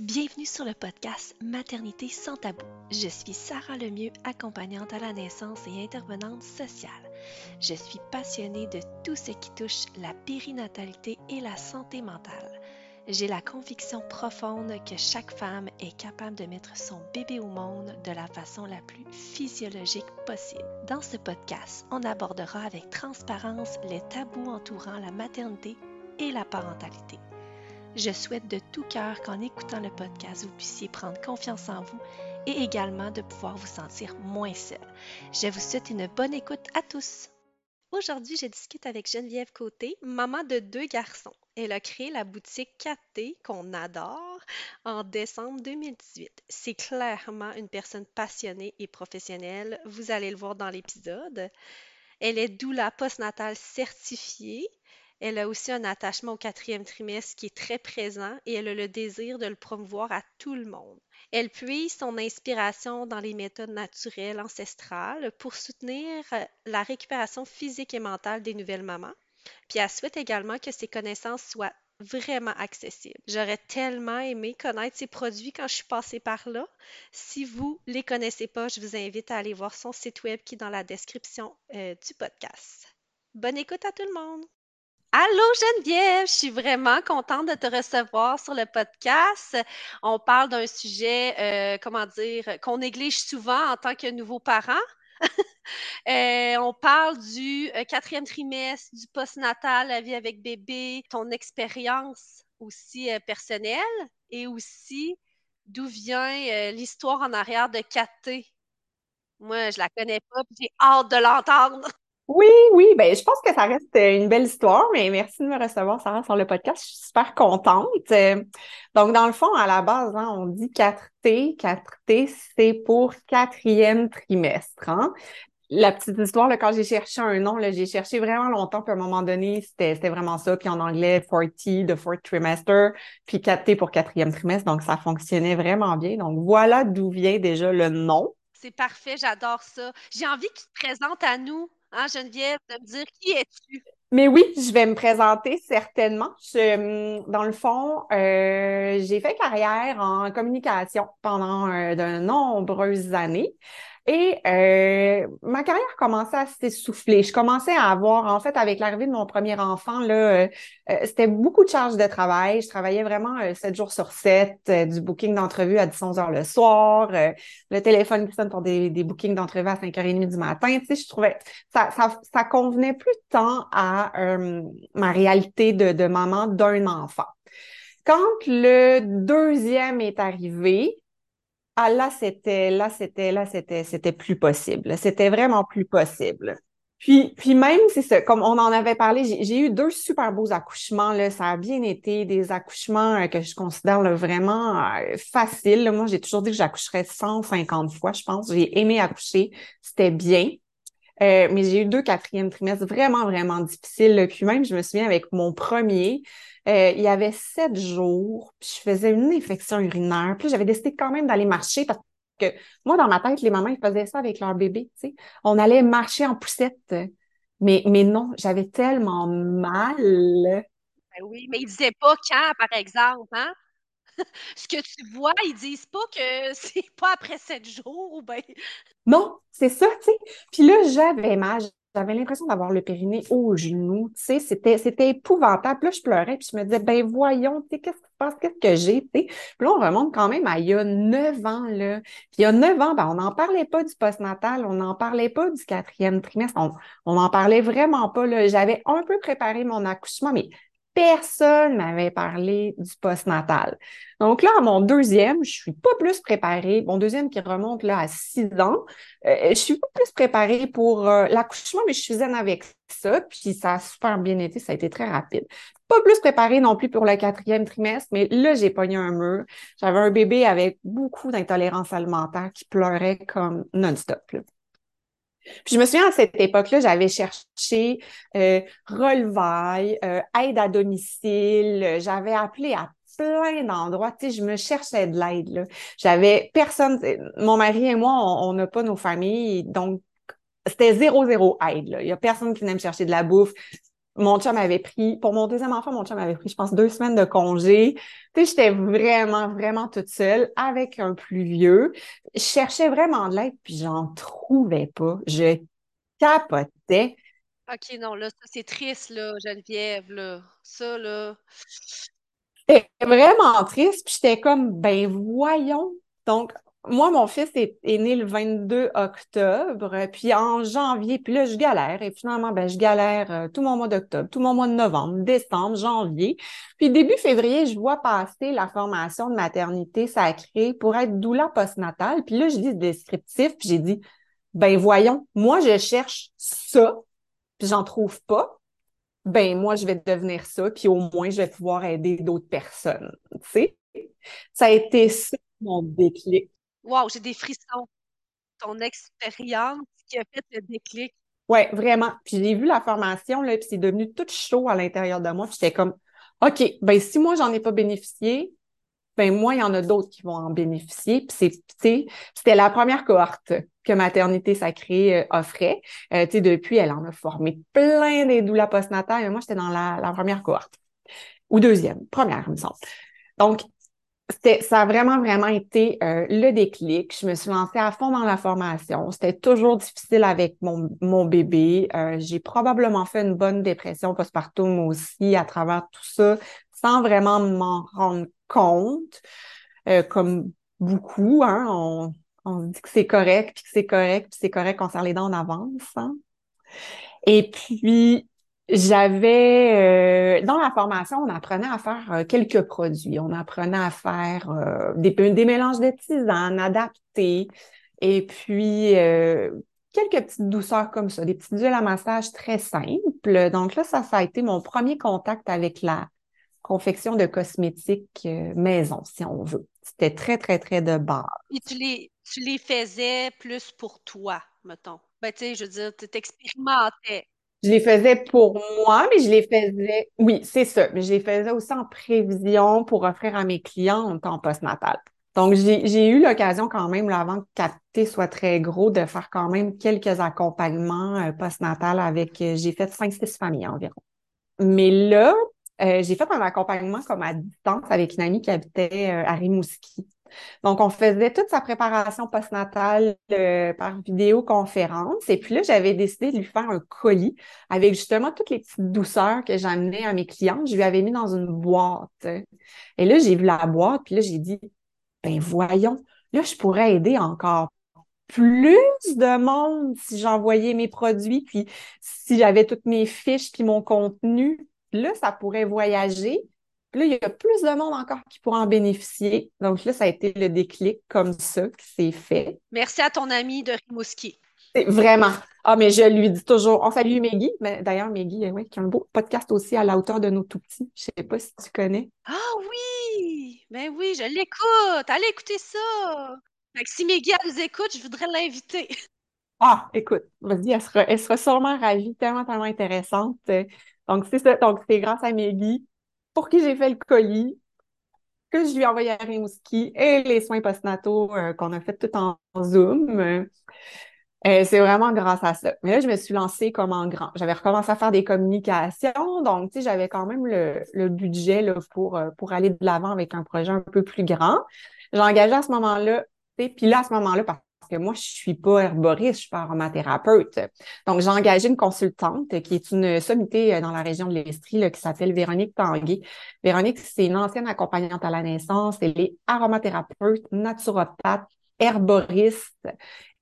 Bienvenue sur le podcast Maternité sans tabou. Je suis Sarah Lemieux, accompagnante à la naissance et intervenante sociale. Je suis passionnée de tout ce qui touche la périnatalité et la santé mentale. J'ai la conviction profonde que chaque femme est capable de mettre son bébé au monde de la façon la plus physiologique possible. Dans ce podcast, on abordera avec transparence les tabous entourant la maternité et la parentalité. Je souhaite de tout cœur qu'en écoutant le podcast, vous puissiez prendre confiance en vous et également de pouvoir vous sentir moins seul. Je vous souhaite une bonne écoute à tous. Aujourd'hui, je discute avec Geneviève Côté, maman de deux garçons. Elle a créé la boutique 4T qu'on adore en décembre 2018. C'est clairement une personne passionnée et professionnelle. Vous allez le voir dans l'épisode. Elle est doula postnatale certifiée elle a aussi un attachement au quatrième trimestre qui est très présent et elle a le désir de le promouvoir à tout le monde. Elle puise son inspiration dans les méthodes naturelles ancestrales pour soutenir euh, la récupération physique et mentale des nouvelles mamans. Puis elle souhaite également que ses connaissances soient vraiment accessibles. J'aurais tellement aimé connaître ses produits quand je suis passée par là. Si vous ne les connaissez pas, je vous invite à aller voir son site web qui est dans la description euh, du podcast. Bonne écoute à tout le monde! Allô Geneviève, je suis vraiment contente de te recevoir sur le podcast. On parle d'un sujet, euh, comment dire, qu'on néglige souvent en tant que nouveau parent. Euh, on parle du euh, quatrième trimestre, du postnatal, la vie avec bébé, ton expérience aussi personnelle et aussi d'où vient l'histoire en arrière de Katé. Moi, je la connais pas, j'ai hâte de l'entendre. Oui, oui, ben je pense que ça reste euh, une belle histoire, mais merci de me recevoir, Sarah, sur le podcast. Je suis super contente. Euh, donc, dans le fond, à la base, hein, on dit 4T. 4T, c'est pour quatrième trimestre. Hein. La petite histoire, quand j'ai cherché un nom, j'ai cherché vraiment longtemps, puis à un moment donné, c'était vraiment ça. Puis en anglais, 4T, the fourth trimester, puis 4T pour quatrième trimestre. Donc, ça fonctionnait vraiment bien. Donc, voilà d'où vient déjà le nom. C'est parfait, j'adore ça. J'ai envie qu'il te présente à nous. Hein, Geneviève, de me dire qui es-tu? Mais oui, je vais me présenter certainement. Hum, dans le fond, euh, j'ai fait carrière en communication pendant euh, de nombreuses années. Et euh, ma carrière commençait à s'essouffler. Je commençais à avoir, en fait, avec l'arrivée de mon premier enfant, là, euh, euh, c'était beaucoup de charges de travail. Je travaillais vraiment sept jours sur sept, du booking d'entrevue à 10-11 heures le soir, le téléphone qui sonne pour des, des bookings d'entrevue à 5h30 du matin. Tu sais, je trouvais ça, ça, ça convenait plus tant à ma réalité de, de maman d'un enfant. Quand le deuxième est arrivé, ah là, c'était, là, c'était, là, c'était, c'était plus possible. C'était vraiment plus possible. Puis, puis même, c'est ça, comme on en avait parlé, j'ai eu deux super beaux accouchements. Là, ça a bien été des accouchements euh, que je considère vraiment euh, faciles. Moi, j'ai toujours dit que j'accoucherais 150 fois, je pense. J'ai aimé accoucher, c'était bien. Euh, mais j'ai eu deux quatrièmes trimestres vraiment, vraiment difficiles. Puis même, je me souviens avec mon premier, euh, il y avait sept jours, puis je faisais une infection urinaire. Puis j'avais décidé quand même d'aller marcher parce que moi, dans ma tête, les mamans, ils faisaient ça avec leur bébé. Tu sais. On allait marcher en poussette. Mais, mais non, j'avais tellement mal. Ben oui, mais ils disaient pas quand, par exemple, hein? Ce que tu vois, ils disent pas que c'est pas après sept jours ou ben. Non, c'est ça, tu sais. Puis là, j'avais mal. J'avais l'impression d'avoir le périnée au genou, c'était, c'était épouvantable. Puis là, je pleurais, puis je me disais, ben voyons, tu sais, qu'est-ce qui se passe, qu'est-ce que j'ai, tu. Puis là, on remonte quand même à il y a neuf ans, là. Puis il y a neuf ans, ben, on n'en parlait pas du postnatal, on n'en parlait pas du quatrième trimestre, on n'en parlait vraiment pas, là. J'avais un peu préparé mon accouchement, mais personne m'avait parlé du postnatal. Donc là, à mon deuxième, je suis pas plus préparée. Mon deuxième qui remonte là à six ans, euh, je suis pas plus préparée pour euh, l'accouchement, mais je suis zen avec ça. Puis ça a super bien été, ça a été très rapide. Pas plus préparée non plus pour le quatrième trimestre, mais là, j'ai pogné un mur. J'avais un bébé avec beaucoup d'intolérance alimentaire qui pleurait comme non-stop. Puis je me souviens à cette époque-là, j'avais cherché euh, relevail, euh, aide à domicile, j'avais appelé à plein d'endroits, tu sais, je me cherchais de l'aide. J'avais personne, mon mari et moi, on n'a pas nos familles, donc c'était zéro, zéro aide. Il y a personne qui venait me chercher de la bouffe. Mon chum avait pris, pour mon deuxième enfant, mon chum avait pris, je pense, deux semaines de congé. Tu sais, j'étais vraiment, vraiment toute seule avec un plus vieux. Je cherchais vraiment de l'aide, puis j'en trouvais pas. Je capotais. OK, non, là, ça, c'est triste, là, Geneviève, là. Ça, là. C'était vraiment triste, puis j'étais comme, ben voyons. Donc, moi, mon fils est, né le 22 octobre, puis en janvier, puis là, je galère. Et finalement, ben, je galère euh, tout mon mois d'octobre, tout mon mois de novembre, décembre, janvier. Puis début février, je vois passer la formation de maternité sacrée pour être doula postnatale. Puis là, je lis le descriptif, puis j'ai dit, ben voyons, moi, je cherche ça, puis j'en trouve pas. Ben moi, je vais devenir ça, puis au moins, je vais pouvoir aider d'autres personnes. Tu sais? Ça a été ça mon déclic. Wow, j'ai des frissons. Ton expérience qui a fait le déclic. Oui, vraiment. Puis j'ai vu la formation, là, puis c'est devenu tout chaud à l'intérieur de moi. Puis j'étais comme, OK, ben si moi, j'en ai pas bénéficié, ben moi, il y en a d'autres qui vont en bénéficier. Puis c'est, c'était la première cohorte que Maternité Sacrée euh, offrait. Euh, tu depuis, elle en a formé plein des doulas postnatales, mais moi, j'étais dans la, la première cohorte. Ou deuxième, première, il me semble. Donc, ça a vraiment, vraiment été euh, le déclic. Je me suis lancée à fond dans la formation. C'était toujours difficile avec mon, mon bébé. Euh, j'ai probablement fait une bonne dépression postpartum aussi à travers tout ça, sans vraiment m'en rendre compte, euh, comme beaucoup. Hein, on, on dit que c'est correct, puis que c'est correct, puis c'est correct, on serre les dents en avance. Hein. Et puis, j'avais euh, dans la formation, on apprenait à faire euh, quelques produits. On apprenait à faire euh, des, des mélanges de tisanes adaptés et puis quelques petites douceurs comme ça, des petites huiles à massage très simples. Donc là, ça, ça a été mon premier contact avec la confection de cosmétiques maison, si on veut. C'était très, très, très de base. Et tu les, tu les faisais plus pour toi, mettons. Ben, tu sais, je veux dire, tu t'expérimentais. Je les faisais pour moi, mais je les faisais, oui, c'est ça, mais je les faisais aussi en prévision pour offrir à mes clients en temps postnatal. Donc, j'ai eu l'occasion quand même, avant que capter soit très gros, de faire quand même quelques accompagnements euh, postnatal avec, euh, j'ai fait cinq, six familles environ. Mais là, euh, j'ai fait un accompagnement comme à distance avec une amie qui habitait à Rimouski. Donc, on faisait toute sa préparation postnatale euh, par vidéoconférence. Et puis là, j'avais décidé de lui faire un colis avec justement toutes les petites douceurs que j'amenais à mes clients. Je lui avais mis dans une boîte. Et là, j'ai vu la boîte, puis là, j'ai dit, ben voyons, là, je pourrais aider encore plus de monde si j'envoyais mes produits, puis si j'avais toutes mes fiches, puis mon contenu. Là, ça pourrait voyager là, il y a plus de monde encore qui pourra en bénéficier. Donc là, ça a été le déclic comme ça que c'est fait. Merci à ton ami de Rimouski. Vraiment. Ah, mais je lui dis toujours, on salue Meggy. Mais d'ailleurs, Meggy, oui, qui a un beau podcast aussi à la hauteur de nos tout petits. Je sais pas si tu connais. Ah oui! Ben oui, je l'écoute. Allez écouter ça. Fait que si Meggy elle nous écoute, je voudrais l'inviter. Ah, écoute, vas-y, elle sera, elle sera sûrement ravie, tellement, tellement intéressante. Donc, c'est ça. Donc, c'est grâce à Meggy pour qui j'ai fait le colis, que je lui ai envoyé à Rimouski et les soins postnataux euh, qu'on a fait tout en Zoom. Euh, c'est vraiment grâce à ça. Mais là, je me suis lancée comme en grand. J'avais recommencé à faire des communications, donc tu sais, j'avais quand même le, budget là, pour, euh, pour aller de l'avant avec un projet un peu plus grand. J'ai engagé à ce moment-là, puis là, à ce moment-là, parce moi, je suis pas herboriste, je suis pas aromathérapeute. Donc, j'ai engagé une consultante qui est une sommité euh, dans la région de l'Estrie qui s'appelle Véronique Tanguay. Véronique, c'est une ancienne accompagnante à la naissance. Elle est aromathérapeute, naturopathe, herboriste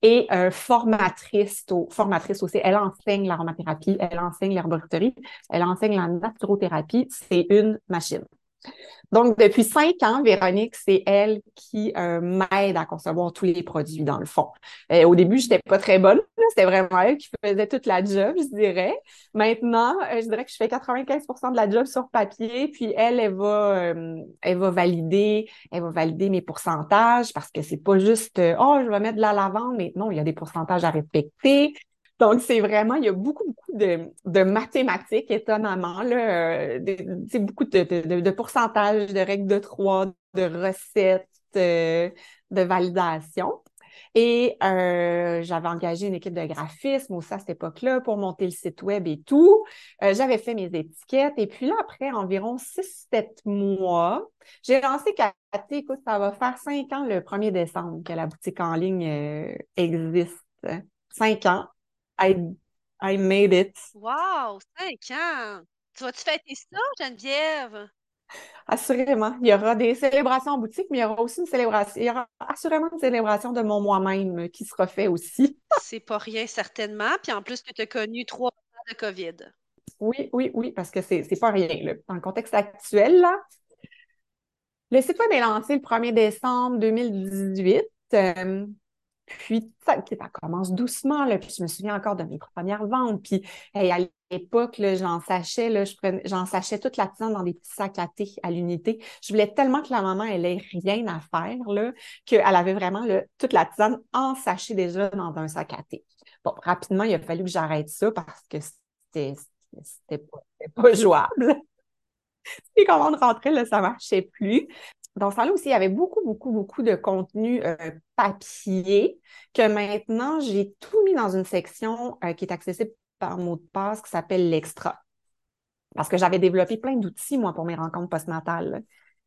et euh, formatrice, formatrice aussi. Elle enseigne l'aromathérapie, elle enseigne l'herboristerie, elle enseigne la naturothérapie. C'est une machine. Donc, depuis cinq ans, Véronique, c'est elle qui euh, m'aide à concevoir tous les produits, dans le fond. Euh, au début, je n'étais pas très bonne. C'était vraiment elle qui faisait toute la job, je dirais. Maintenant, euh, je dirais que je fais 95% de la job sur papier, puis elle, elle va, elle va valider, elle va valider mes pourcentages parce que c'est pas juste, oh, je vais mettre de la lavande, mais non, il y a des pourcentages à respecter. Donc, c'est vraiment, il y a beaucoup, beaucoup de, mathématiques, étonnamment, là, euh, beaucoup de, de, pourcentages, de règles de trois, de recettes, euh, de validation. Et euh, j'avais engagé une équipe de graphisme aussi à cette époque-là pour monter le site web et tout. J'avais fait mes étiquettes. Et puis là, après environ 6-7 mois, j'ai lancé Cathy. Écoute, ça va faire cinq ans le 1er décembre que la boutique en ligne existe. Cinq ans. I, I made it. Wow, cinq ans! Tu vas-tu fêter ça, Geneviève? Assurément. Il y aura des célébrations en boutique, mais il y aura aussi une célébration. Il y aura assurément une célébration de mon moi-même qui sera fait aussi. C'est pas rien, certainement. Puis en plus que tu as connu trois ans de COVID. Oui, oui, oui, parce que c'est pas rien. Là. Dans le contexte actuel, là, le site web est lancé le 1er décembre 2018. Puis, ça, commence doucement, là, puis je me souviens encore de mes premières ventes. Puis, à l'époque, j'en sachais, là, j'en sachais toute la tisane dans des petits sacs à thé à l'unité. Je voulais tellement que la maman, elle ait rien à faire, là, qu'elle avait vraiment toute la tisane en sachet déjà dans un sac à thé. Bon, rapidement, il a fallu que j'arrête ça parce que c'était, pas, jouable. Les commandes rentraient, là, ça marchait plus dans ce temps-là aussi, il y avait beaucoup, beaucoup, beaucoup de contenu euh, papier que maintenant, j'ai tout mis dans une section euh, qui est accessible par mot de passe qui s'appelle l'extra. Parce que j'avais développé plein d'outils, moi, pour mes rencontres postnatales.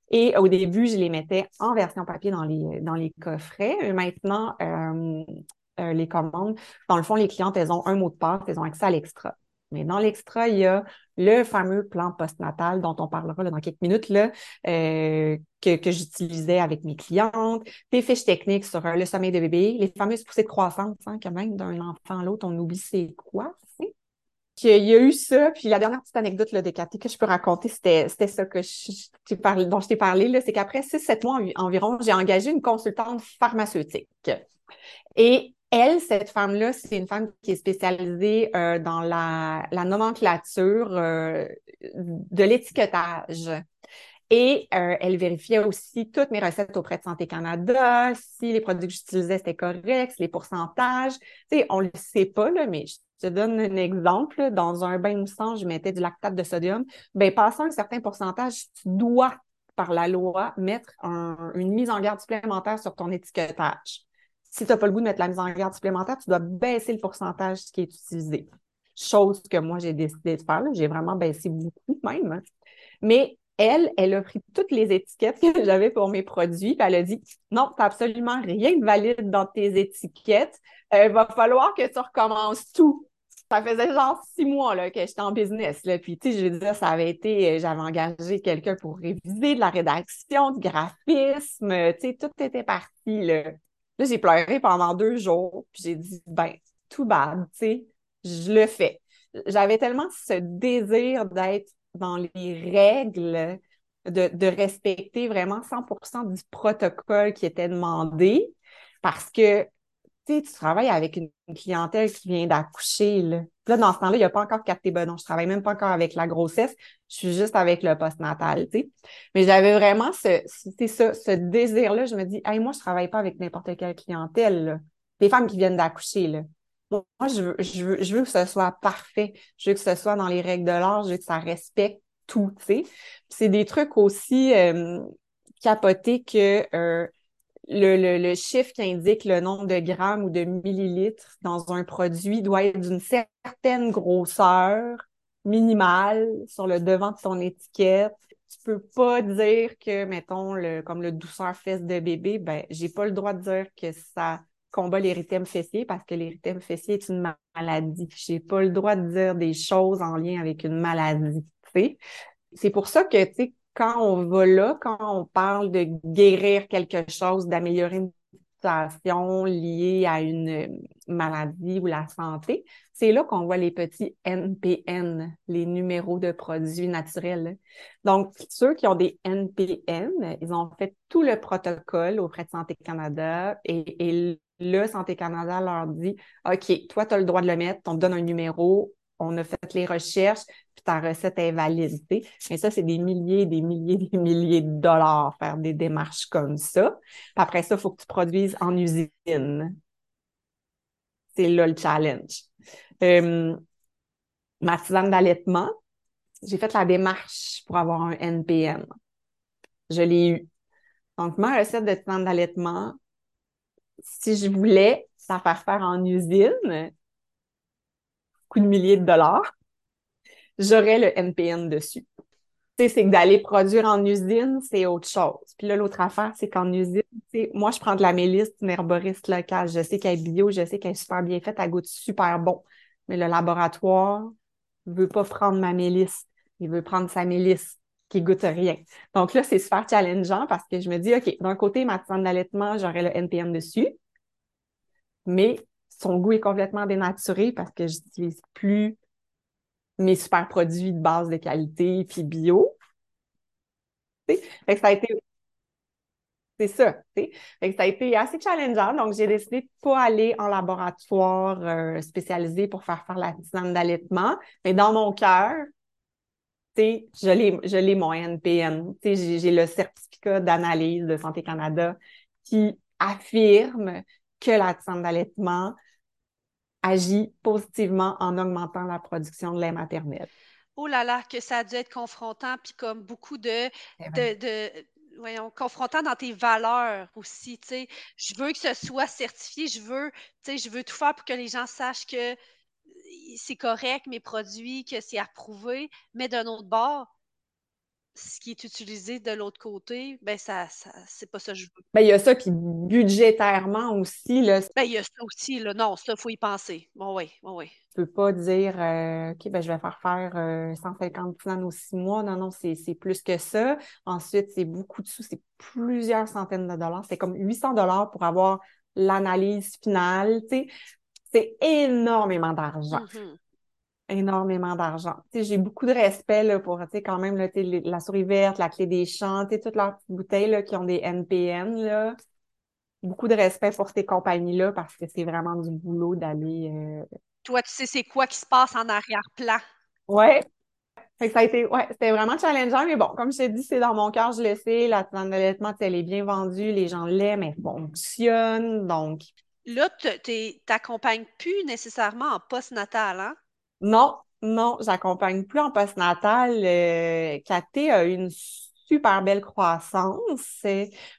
Et au début, je les mettais en version papier dans les, dans coffrets. Maintenant, euh, les commandes, dans le fond, les clientes, elles ont un mot de passe, elles ont accès à l'extra. Mais dans l'extra, il y a le fameux plan postnatal dont on parlera dans quelques minutes, là, euh, que, j'utilisais avec mes clientes, des fiches techniques sur euh, le sommeil de bébé, les fameuses poussées de croissance, hein, quand même, d'un enfant à l'autre, on oublie c'est quoi. Qu'il y a eu ça, puis la dernière petite anecdote là, de Cathy que je peux raconter, c'était, ça que dont je t'ai parlé, là, c'est qu'après 6-7 mois environ, j'ai engagé une consultante pharmaceutique. Et elle, cette femme-là, c'est une femme qui est spécialisée euh, dans la, nomenclature euh, de l'étiquetage. Et euh, elle vérifiait aussi toutes mes recettes auprès de Santé Canada, si les produits que j'utilisais étaient corrects, les pourcentages. Tu sais, on le sait pas, mais je te donne un exemple. Dans un bain moussant, je mettais du lactate de sodium. Ben, passant un certain pourcentage, tu dois, par la loi, mettre une mise en garde supplémentaire sur ton étiquetage. Si tu n'as pas le goût de mettre la mise en garde supplémentaire, tu dois baisser le pourcentage qui est utilisé. Chose que moi, j'ai décidé de faire. J'ai vraiment baissé beaucoup même. Hein. Mais elle, elle a pris toutes les étiquettes que j'avais pour mes produits, puis elle a dit non, tu n'as absolument rien de valide dans tes étiquettes. Il euh, va falloir que tu recommences tout. Ça faisait genre six mois là, que j'étais en business. Puis, tu sais, je veux dire, ça avait été, euh, j'avais engagé quelqu'un pour réviser de la rédaction, du graphisme, tu sais, tout était parti. Là. Là, j'ai pleuré pendant deux jours, puis j'ai dit, ben, tout bad, tu sais, je le fais. J'avais tellement ce désir d'être dans les règles, de, de respecter vraiment 100% du protocole qui était demandé, parce que tu travailles avec une clientèle qui vient d'accoucher. Là. là, dans ce temps-là, il n'y a pas encore capté ben non, je travaille même pas encore avec la grossesse, je suis juste avec le postnatal, tu sais. Mais j'avais vraiment ce, ça, ce désir-là. Je me dis, hey, moi, je travaille pas avec n'importe quelle clientèle, Des femmes qui viennent d'accoucher, là. Moi, je veux, je, veux, je veux que ce soit parfait. Je veux que ce soit dans les règles de l'art. Je veux que ça respecte tout, tu sais. C'est des trucs aussi euh, capotés que euh, le, le, chiffre qui indique le nombre de grammes ou de millilitres dans un produit doit être d'une certaine grosseur minimale sur le devant de ton étiquette. Tu peux pas dire que, mettons, le, comme le douceur fesse de bébé, ben, j'ai pas le droit de dire que ça combat l'érythème fessier parce que l'érythème fessier est une maladie. J'ai pas le droit de dire des choses en lien avec une maladie. C'est pour ça que, tu sais, quand on va là, quand on parle de guérir quelque chose, d'améliorer une situation liée à une maladie ou la santé, c'est là qu'on voit les petits NPN, les numéros de produits naturels. Donc, ceux qui ont des NPN, ils ont fait tout le protocole auprès de Santé Canada et, et le Santé Canada leur dit, OK, toi, tu as le droit de le mettre, on te donne un numéro, on a fait les recherches, puis ta recette est validée. Mais ça, c'est des milliers, des milliers, des milliers de dollars faire des démarches comme ça. Puis après ça, il faut que tu produises en usine. C'est là le challenge. Euh, ma tisane d'allaitement, j'ai fait la démarche pour avoir un NPM. Je l'ai eu. Donc, ma recette de tisane d'allaitement, si je voulais ça faire faire en usine, coût de milliers de dollars, j'aurais le NPN dessus. Tu sais, c'est que d'aller produire en usine, c'est autre chose. Puis là, l'autre affaire, c'est qu'en usine, tu sais, moi, je prends de la mélisse, une herboriste locale. Je sais qu'elle est bio, je sais qu'elle est super bien faite, elle goûte super bon. Mais le laboratoire veut pas prendre ma mélisse. Il veut prendre sa mélisse qui goûte rien. Donc là, c'est super challengeant parce que je me dis, OK, d'un côté, ma tisane d'allaitement, j'aurais le NPN dessus, mais son goût est complètement dénaturé parce que je n'utilise plus mes super produits de base de qualité puis bio. Fait que ça a été c'est ça, Fait que ça a été assez challengeant. Donc, j'ai décidé de pas aller en laboratoire euh, spécialisé pour faire faire la tisane d'allaitement. Mais dans mon cœur, je l'ai, mon NPN. J'ai le certificat d'analyse de Santé Canada qui affirme que la tisane d'allaitement agit positivement en augmentant la production de lait maternel. Oh là là, que ça a dû être confrontant, puis comme beaucoup de, eh de, de, voyons, confrontant dans tes valeurs aussi, tu sais. Je veux que ce soit certifié, je veux, tu sais, je veux tout faire pour que les gens sachent que c'est correct, mes produits, que c'est approuvé, mais d'un autre bord, ce qui est utilisé de l'autre côté, ben ça, ça c'est pas ça que je veux. Ben, il y a ça, puis budgétairement aussi, là. Ben, il y a ça aussi, là. Non, ça, il faut y penser. Bon, oui, bon, oui. Tu peux pas dire, euh, OK, ben, je vais faire faire 150 euh, plans aux six mois. Non, non, c'est plus que ça. Ensuite, c'est beaucoup de sous, c'est plusieurs centaines de dollars. C'est comme 800 dollars pour avoir l'analyse finale, tu sais. C'est énormément d'argent. Mm-hmm énormément d'argent. J'ai beaucoup de respect là, pour quand même là, la souris verte, la clé des champs, toutes leurs petites bouteilles là, qui ont des NPN. Là. Beaucoup de respect pour ces compagnies-là parce que c'est vraiment du boulot d'aller. Euh, Toi, tu sais, c'est quoi qui se passe en arrière-plan? Ouais. ça a été, ouais, c'était vraiment challengeant, mais bon, comme je t'ai dit, c'est dans mon cœur, je le sais. La tente d'allaitement, elle est bien vendue, les gens l'aiment, elle fonctionne, donc. Là, tu n'accompagnes plus nécessairement en post-natal, hein? Non, non, j'accompagne plus en postnatal. Euh, a une super belle croissance.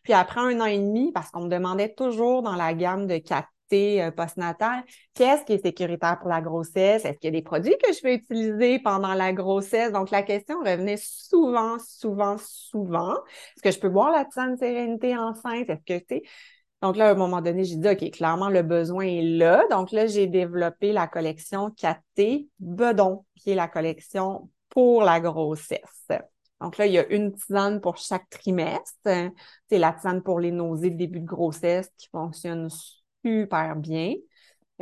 Puis après un an et demi, parce qu'on me demandait toujours dans la gamme de 4T euh, postnatal, qu'est-ce qui est sécuritaire pour la grossesse? Est-ce qu'il y a des produits que je peux utiliser pendant la grossesse? Donc, la question revenait souvent, souvent, souvent. Est-ce que je peux boire la tisane sérénité enceinte? Est-ce que, tu donc là, à un moment donné, j'ai dit, OK, clairement, le besoin est là. Donc là, j'ai développé la collection 4T Bedon, qui est la collection pour la grossesse. Donc là, il y a une tisane pour chaque trimestre. C'est la tisane pour les nausées de début de grossesse qui fonctionne super bien.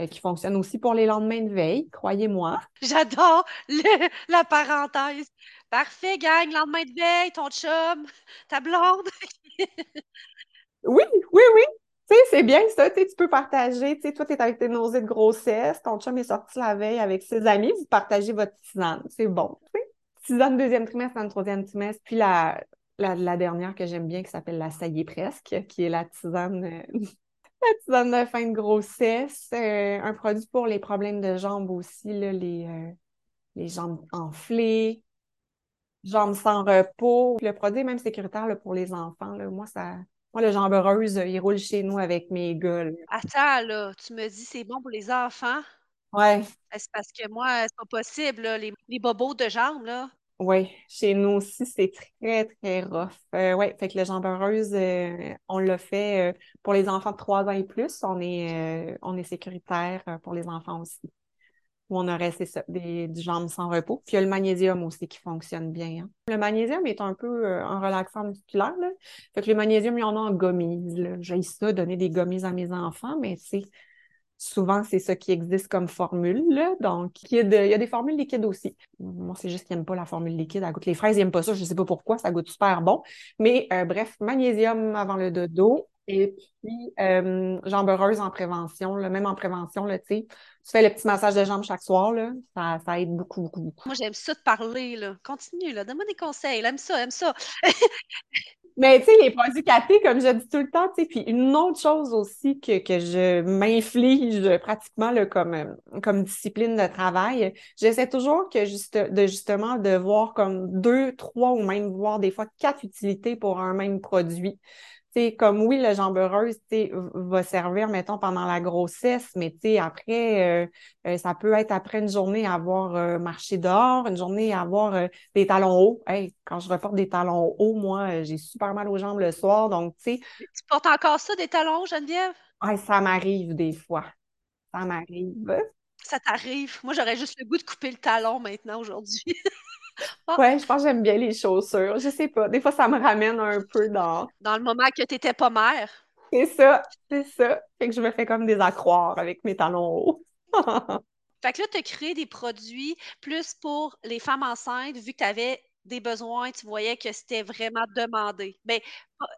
Euh, qui fonctionne aussi pour les lendemains de veille, croyez-moi. J'adore la parenthèse. Parfait, gang, lendemain de veille, ton chum, ta blonde. oui, oui, oui. Tu sais, c'est bien ça, tu peux partager, toi, tu es avec tes nausées de grossesse, ton chum est sorti la veille avec ses amis, vous partagez votre tisane, c'est bon. Tisane deuxième trimestre, dans troisième trimestre, puis la, dernière que j'aime bien qui s'appelle la ça presque, qui est la tisane, euh, la tisane de fin de grossesse, euh, un produit pour les problèmes de jambes aussi, euh, les jambes enflées, jambes sans repos. Le produit est même sécuritaire pour les enfants, moi, ça moi, le jambe heureuse, il roule chez nous avec mes gars. Attends, là, tu me dis c'est bon pour les enfants? Ouais. C'est parce que moi, c'est pas possible, là, les, les, bobos de jambes, là. Oui, chez nous aussi, c'est très, très rough. Euh, oui, fait que le jambe heureuse, euh, on l'a fait euh, pour les enfants de 3 ans et plus. On est, on est sécuritaire pour les enfants aussi où on aurait, des, du jambes sans repos. Puis il y a le magnésium aussi qui fonctionne bien. Hein. Le magnésium est un peu euh, un relaxant musculaire. Là. Fait que le magnésium, il y en a en gommise. J'ai ça, donner des gommises à mes enfants, mais c'est souvent, c'est ça qui existe comme formule. Là. Donc, il y, a il y a des formules liquides aussi. Moi, c'est juste qu'ils n'aiment pas la formule liquide. Elle goûte les fraises, ils n'aiment pas ça. Je ne sais pas pourquoi, ça goûte super bon. Mais euh, bref, magnésium avant le dodo. Et puis, euh, jambes heureuses en prévention, là, même en prévention, là, tu fais le petit massage de jambes chaque soir, là, ça, ça aide beaucoup, beaucoup, beaucoup. Moi, j'aime ça de parler, là. Continue, là, donne-moi des conseils, aime ça, aime ça. Mais tu sais, les produits catés, comme je dis tout le temps, tu sais, puis une autre chose aussi que, que je m'inflige pratiquement là, comme, euh, comme discipline de travail, j'essaie toujours que juste, de justement de voir comme deux, trois ou même voir des fois quatre utilités pour un même produit sais, comme oui, le jambe heureuse, va servir, mettons, pendant la grossesse, mais après, euh, euh, ça peut être après une journée à avoir euh, marché dehors, une journée à avoir des talons hauts. Hey, quand je reporte des talons hauts, moi, j'ai super mal aux jambes le soir, donc tu sais. Tu portes encore ça, des talons hauts, Geneviève? Ça m'arrive des fois. Ça m'arrive. Ça t'arrive. Moi, j'aurais juste le goût de couper le talon maintenant, aujourd'hui. Ah. Ouais, je pense que j'aime bien les chaussures. Je sais pas. Des fois, ça me ramène un peu dans. Dans le moment que tu n'étais pas mère. C'est ça, c'est ça. Fait que je me fais comme des accroires avec mes talons hauts. fait que là, tu as créé des produits plus pour les femmes enceintes, vu que tu avais des besoins, tu voyais que c'était vraiment demandé. Mais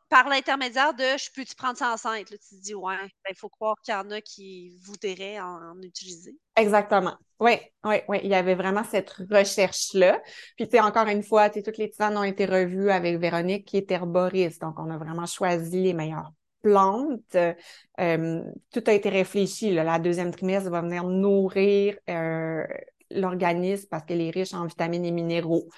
par l'intermédiaire de je peux-tu prendre ça enceinte? Tu te dis, ouais, il ben, faut croire qu'il y en a qui voudraient en, utiliser. Exactement. Oui, oui, oui. Il y avait vraiment cette recherche-là. Puis, tu sais, encore une fois, toutes les tisanes ont été revues avec Véronique, qui est herboriste. Donc, on a vraiment choisi les meilleures plantes. Euh, tout a été réfléchi. La deuxième trimestre va venir nourrir euh, l'organisme parce qu'elle est riche en vitamines et minéraux.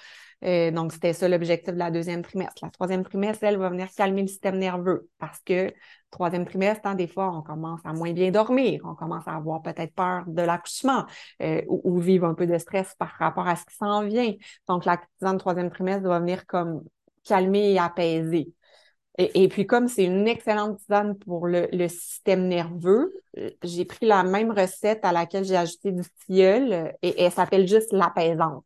Euh, donc, c'était ça l'objectif de la deuxième trimestre. La troisième trimestre, elle, va venir calmer le système nerveux parce que troisième trimestre, hein, des fois, on commence à moins bien dormir, on commence à avoir peut-être peur de l'accouchement euh, ou, vivre un peu de stress par rapport à ce qui s'en vient. Donc, la tisane troisième trimestre va venir comme calmer et apaiser. Et, puis, comme c'est une excellente tisane pour le, système nerveux, euh, j'ai pris la même recette à laquelle j'ai ajouté du tilleul et elle s'appelle juste l'apaisante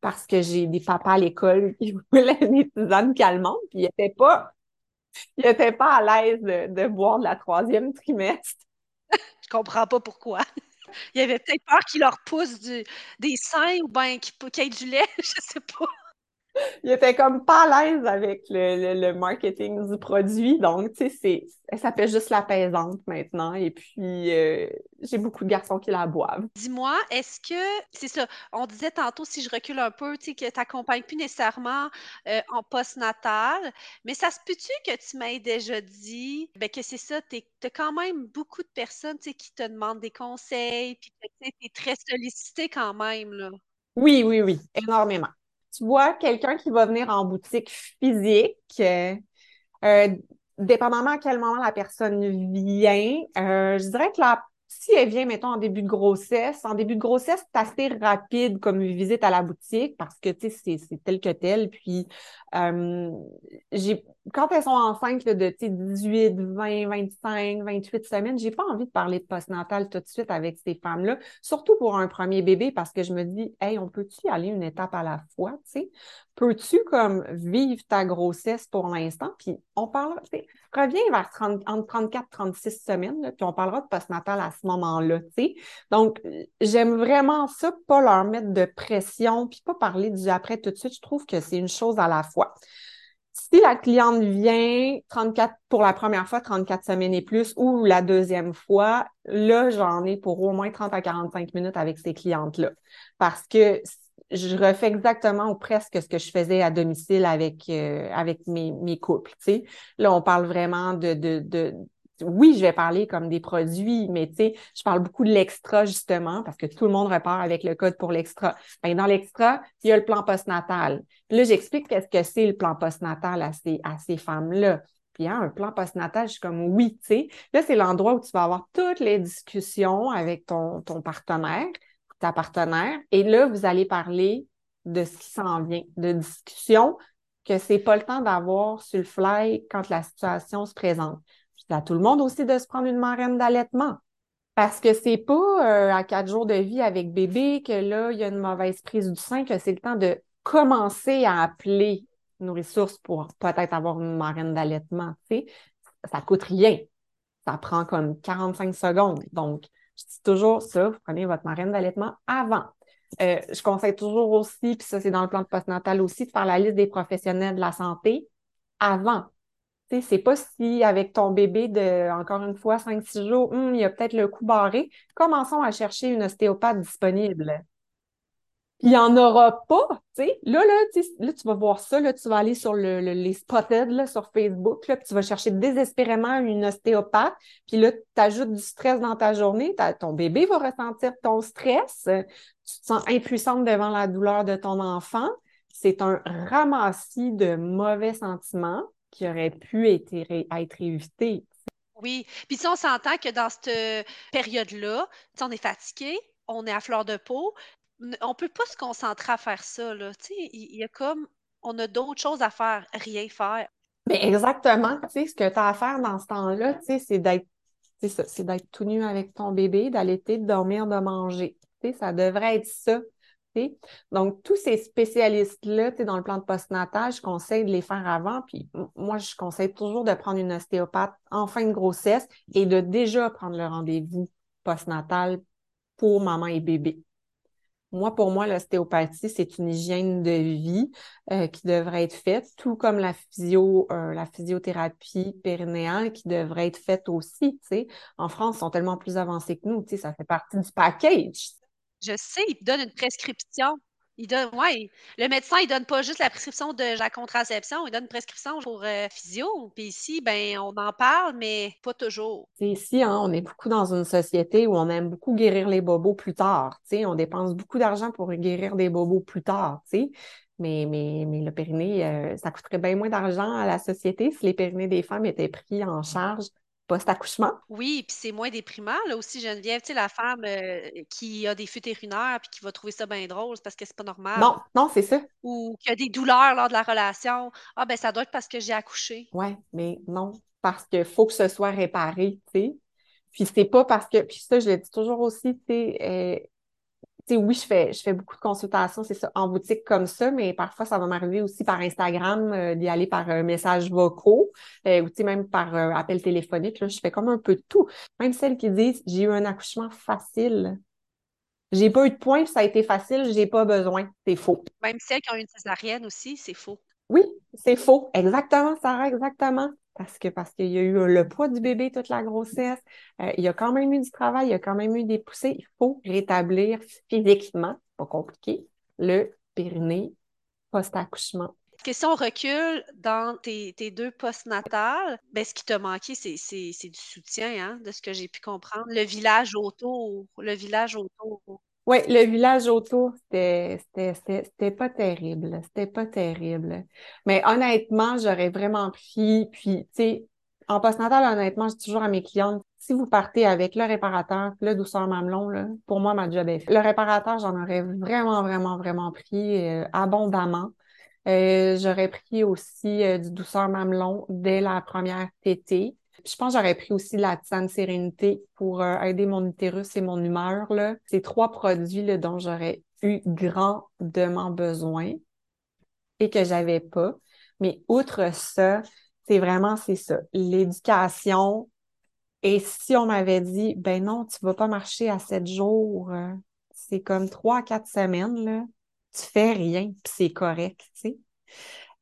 parce que j'ai des papas à l'école qui voulaient des tisanes calmantes, puis ils n'étaient pas, ils étaient pas à l'aise de, boire de la troisième trimestre. Je comprends pas pourquoi. Il y avait peut-être peur qu'ils leur poussent des seins ou bien qu'ils aient du lait, je sais pas il était comme pas à l'aise avec le, marketing du produit. Donc, tu sais, elle s'appelle juste la pesante maintenant. Et puis, euh, j'ai beaucoup de garçons qui la boivent. Dis-moi, est-ce que, c'est ça, on disait tantôt, si je recule un peu, tu sais, que tu n'accompagnes plus nécessairement euh, en post-natal, mais ça se peut-tu que tu m'aies déjà dit ben, que c'est ça, tu as quand même beaucoup de personnes, tu sais, qui te demandent des conseils, puis tu es très sollicité quand même, là? Oui, oui, oui, énormément tu vois quelqu'un qui va venir en boutique physique, euh, euh, dépendamment à quel moment la personne vient, euh, je dirais que la si elle vient, mettons, en début de grossesse, en début de grossesse, c'est assez rapide comme visite à la boutique parce que, tu sais, c'est tel que tel. Puis, euh, quand elles sont enceintes de 18, 20, 25, 28 semaines, j'ai pas envie de parler de postnatal tout de suite avec ces femmes-là, surtout pour un premier bébé parce que je me dis, hey, on peut-tu aller une étape à la fois, tu sais? Peux-tu comme vivre ta grossesse pour l'instant? Puis on parlera, reviens vers 30, entre 34 36 semaines, puis on parlera de postnatal à ce moment-là, tu sais. Donc, j'aime vraiment ça, pas leur mettre de pression, puis pas parler du après tout de suite. Je trouve que c'est une chose à la fois. Si la cliente vient 34 pour la première fois, 34 semaines et plus, ou la deuxième fois, là, j'en ai pour au moins 30 à 45 minutes avec ces clientes-là. Parce que je refais exactement ou presque ce que je faisais à domicile avec, euh, avec mes, mes couples. Tu Là, on parle vraiment de, de, de oui, je vais parler comme des produits, mais tu sais, je parle beaucoup de l'extra justement parce que tout le monde repart avec le code pour l'extra. Ben, dans l'extra, il y a le plan postnatal. Puis là, j'explique qu'est-ce que c'est le plan postnatal à ces, à ces femmes-là. Puis hein, un plan postnatal, je suis comme oui, tu sais. Là, c'est l'endroit où tu vas avoir toutes les discussions avec ton, ton partenaire ta partenaire. Et là, vous allez parler de ce qui s'en vient, de discussion que c'est pas le temps d'avoir sur le fly quand la situation se présente. Puis à tout le monde aussi de se prendre une marraine d'allaitement. Parce que c'est pas euh, à quatre jours de vie avec bébé que là, il y a une mauvaise prise du sein, que c'est le temps de commencer à appeler nos ressources pour peut-être avoir une marraine d'allaitement. Ça coûte rien. Ça prend comme 45 secondes. Donc, je dis toujours ça, vous prenez votre marraine d'allaitement avant. Euh, je conseille toujours aussi, puis ça c'est dans le plan de postnatal aussi, de faire la liste des professionnels de la santé avant. C'est pas si avec ton bébé de, encore une fois, 5-6 jours, hum, il y a peut-être le coup barré. Commençons à chercher une ostéopathe disponible il n'y en aura pas, tu sais. Là, là, là, tu vas voir ça, là, tu vas aller sur le, les spotted là, sur Facebook, là, puis tu vas chercher désespérément une ostéopathe, puis là, tu ajoutes du stress dans ta journée, ton bébé va ressentir ton stress, tu te sens impuissante devant la douleur de ton enfant. C'est un ramassis de mauvais sentiments qui auraient pu être, être évitées. Oui. Puis si on s'entend que dans cette période-là, on est fatigué, on est à fleur de peau, on peut pas se concentrer à faire ça, là. Tu sais, il y, a comme, on a d'autres choses à faire, rien faire. Mais exactement, tu sais, ce que tu as à faire dans ce temps-là, tu sais, c'est d'être, c'est d'être tout nu avec ton bébé, d'allaiter, de dormir, de manger. Tu sais, ça devrait être ça. Donc, tous ces spécialistes-là, dans le plan de postnatal, je conseille de les faire avant. Puis moi, je conseille toujours de prendre une ostéopathe en fin de grossesse et de déjà prendre le rendez-vous postnatal pour maman et bébé. Moi, pour moi, l'ostéopathie, c'est une hygiène de vie euh, qui devrait être faite, tout comme la physio, euh, la physiothérapie périnéale qui devrait être faite aussi. En France, ils sont tellement plus avancés que nous, ça fait partie du package. Je sais, il donne une prescription. Le médecin, il donne pas juste la prescription de la contraception, il donne une prescription pour euh, physio. Puis ici, ben, on en parle, mais pas toujours. ici, hein, on est beaucoup dans une société où on aime beaucoup guérir les bobos plus tard. On dépense beaucoup d'argent pour guérir des bobos plus tard. Mais, mais, mais le périnée, euh, ça coûterait bien moins d'argent à la société si les périnées des femmes étaient pris en charge post-accouchement. Oui, puis c'est moins déprimant. Là aussi, Geneviève, tu sais, la femme euh, qui a des fuites urinaires puis qui va trouver ça bien drôle, parce que c'est pas normal. Non, non, c'est ça. Ou qui a des douleurs lors de la relation. Ah, ben ça doit être parce que j'ai accouché. Oui, mais non, parce qu'il faut que ce soit réparé, tu sais. Puis c'est pas parce que, puis ça, je le dis toujours aussi, tu sais, euh, oui, je fais, je fais beaucoup de consultations, c'est ça, en boutique comme ça, mais parfois, ça va m'arriver aussi par Instagram euh, d'y aller par un message vocaux euh, ou même par euh, appel téléphonique. Là, je fais comme un peu de tout. Même celles qui disent j'ai eu un accouchement facile. J'ai pas eu de points, ça a été facile, j'ai pas besoin. C'est faux. Même celles qui ont eu une césarienne aussi, c'est faux. Oui, c'est faux. Exactement, Sarah, exactement parce que parce qu'il y a eu le poids du bébé toute la grossesse, euh, il y a quand même eu du travail, il y a quand même eu des poussées. Il faut rétablir physiquement, pas compliqué, le périnée post-accouchement. Que si on recule dans tes, deux postnatales, ben, ce qui t'a manqué, c'est du soutien, hein, de ce que j'ai pu comprendre. Le village autour, le village autour. Oui, le village autour, c'était pas terrible. C'était pas terrible. Mais honnêtement, j'aurais vraiment pris, puis, tu sais, en postnatal, honnêtement, je dis toujours à mes clientes, si vous partez avec le réparateur, le douceur mamelon, là, pour moi, ma job est faite. Le réparateur, j'en aurais vraiment, vraiment, vraiment pris euh, abondamment. Euh, j'aurais pris aussi euh, du douceur mamelon dès la première je pense que j'aurais pris aussi la tisane sérénité pour euh, aider mon utérus et mon humeur. Là. C'est trois produits dont j'aurais eu grandement besoin et que j'avais pas. Mais outre ça, c'est vraiment, c'est ça, l'éducation. Et si on m'avait dit, ben non, tu vas pas marcher à sept jours, euh, c'est comme trois à quatre semaines, là, tu fais rien, puis c'est correct, tu sais.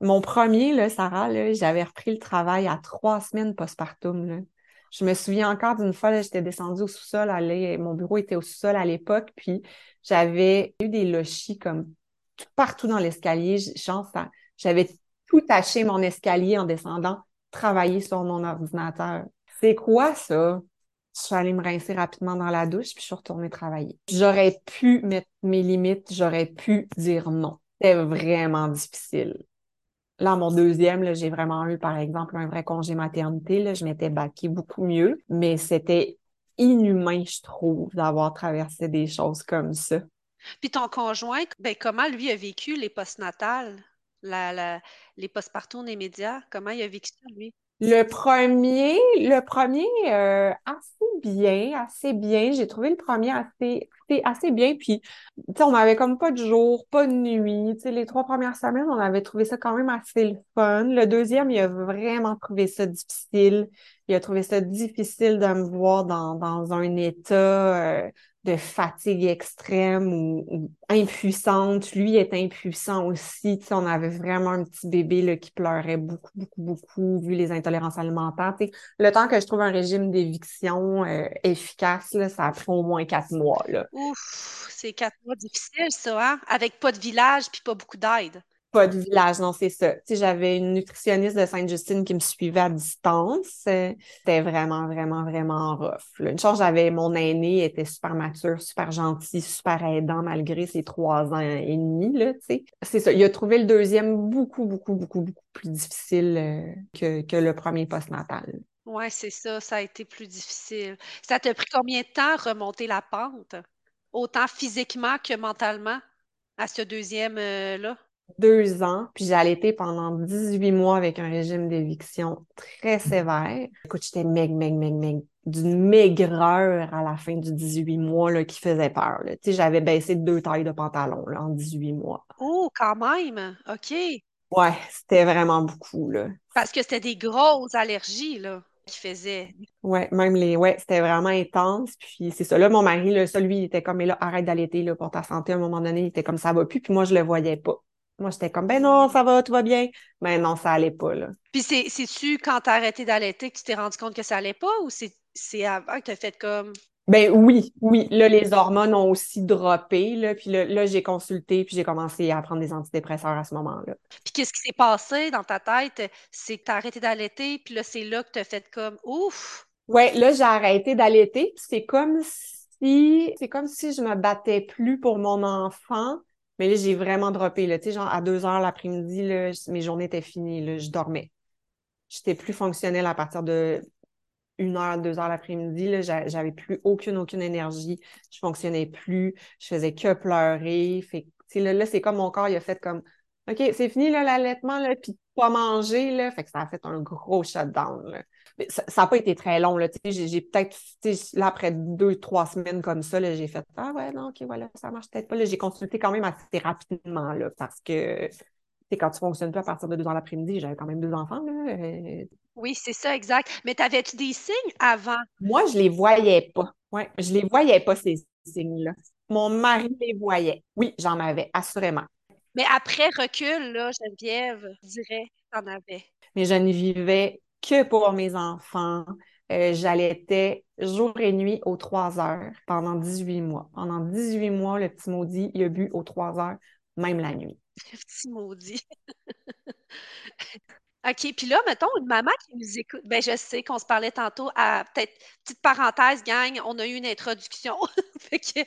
Mon premier, Sarah, j'avais repris le travail à trois semaines postpartum. Je me souviens encore d'une fois, j'étais descendue au sous-sol, mon bureau était au sous-sol à l'époque, puis j'avais eu des lochis comme partout dans l'escalier. J'avais tout taché mon escalier en descendant, travailler sur mon ordinateur. C'est quoi ça? Je suis allée me rincer rapidement dans la douche, puis je suis retournée travailler. J'aurais pu mettre mes limites, j'aurais pu dire non. C'était vraiment difficile. Là, mon deuxième, j'ai vraiment eu, par exemple, un vrai congé maternité. Là, je m'étais baquée beaucoup mieux, mais c'était inhumain, je trouve, d'avoir traversé des choses comme ça. Puis ton conjoint, ben, comment lui a vécu les postnatales, la, la, les postpartum des médias? Comment il a vécu ça, lui? Le premier, le premier, euh, assez bien, assez bien. J'ai trouvé le premier assez, assez, bien. Puis, tu sais, on n'avait comme pas de jour, pas de nuit. Tu sais, les trois premières semaines, on avait trouvé ça quand même assez le fun. Le deuxième, il a vraiment trouvé ça difficile. Il a trouvé ça difficile de me voir dans, dans un état euh, de fatigue extrême ou, impuissante. Lui est impuissant aussi. On avait vraiment un petit bébé là, qui pleurait beaucoup, beaucoup, beaucoup, vu les intolérances alimentaires. Le temps que je trouve un régime d'éviction euh, efficace, ça a au moins quatre mois. Ouf, c'est quatre mois difficiles, ça, hein? Avec pas de village puis pas beaucoup d'aide. Pas de village, non, c'est ça. Tu j'avais une nutritionniste de Sainte-Justine qui me suivait à distance. C'était vraiment, vraiment, vraiment rough. Une chance, j'avais mon aîné, était super mature, super gentil, super aidant malgré ses trois ans et demi, là, tu sais. C'est ça. Il a trouvé le deuxième beaucoup, beaucoup, beaucoup, beaucoup plus difficile euh, que, que le premier postnatal. Oui, c'est ça, ça a été plus difficile. Ça t'a pris combien de temps remonter la pente? Autant physiquement que mentalement à ce deuxième-là? Euh, deux ans, puis j'ai allaité pendant 18 mois avec un régime d'éviction très sévère. Écoute, j'étais meg, meg, meg, meg, d'une maigreur à la fin du 18 mois là, qui faisait peur. Tu sais, j'avais baissé deux tailles de pantalon là, en 18 mois. Oh, quand même! OK. Ouais, c'était vraiment beaucoup, là. Parce que c'était des grosses allergies, là qui faisait. Ouais, même les. Ouais, c'était vraiment intense. Puis c'est ça. Là, mon mari, là, ça, lui, il était comme, mais là, arrête d'allaiter là, pour ta santé. À un moment donné, il était comme ça va plus. Puis moi, je le voyais pas. Moi, j'étais comme, ben non, ça va, tout va bien. Mais non, ça allait pas, là. Puis c'est-tu quand t'as arrêté d'allaiter que tu t'es rendu compte que ça allait pas ou c'est avant que t'as fait comme? Ben oui, oui. Là, les hormones ont aussi droppé. Là, puis là, j'ai consulté, puis j'ai commencé à prendre des antidépresseurs à ce moment-là. Puis qu'est-ce qui s'est passé dans ta tête? C'est que tu as arrêté d'allaiter, puis là, c'est là que tu as fait comme ouf! Ouais, là, j'ai arrêté d'allaiter, puis c'est comme si c'est comme si je me battais plus pour mon enfant. Mais là, j'ai vraiment droppé. Genre à deux heures l'après-midi, mes journées étaient finies. Là, je dormais. J'étais plus fonctionnelle à partir de une heure, deux heures l'après-midi, j'avais plus aucune, aucune énergie. Je fonctionnais plus. Je faisais que pleurer. Fait là, là c'est comme mon corps, il a fait comme OK, c'est fini l'allaitement, là, puis pas manger, là. Fait que ça a fait un gros shutdown. Là. Ça n'a pas été très long. Là, j'ai, peut-être, là, après deux, trois semaines comme ça, là, j'ai fait Ah ouais, non, OK, voilà, ça marche peut-être pas. Là, j'ai consulté quand même assez rapidement, là, parce que quand tu fonctionnes pas à partir de deux heures l'après-midi, j'avais quand même deux enfants. Là, euh, oui, c'est ça, exact. Mais t'avais-tu des signes avant? Moi, je les voyais pas. Ouais, je les voyais pas, ces signes-là. Mon mari les voyait. Oui, j'en avais, assurément. Mais après recul, là, Geneviève, je dirais t'en avais. Mais je ne vivais que pour mes enfants. Euh, j'allaitais jour et nuit aux trois heures pendant 18 mois. Pendant 18 mois, le petit maudit, il a bu aux trois heures, même la nuit. Le petit maudit. OK, puis là, mettons, une maman qui nous écoute, ben je sais qu'on se parlait tantôt à peut-être petite parenthèse, gang, on a eu une introduction. fait que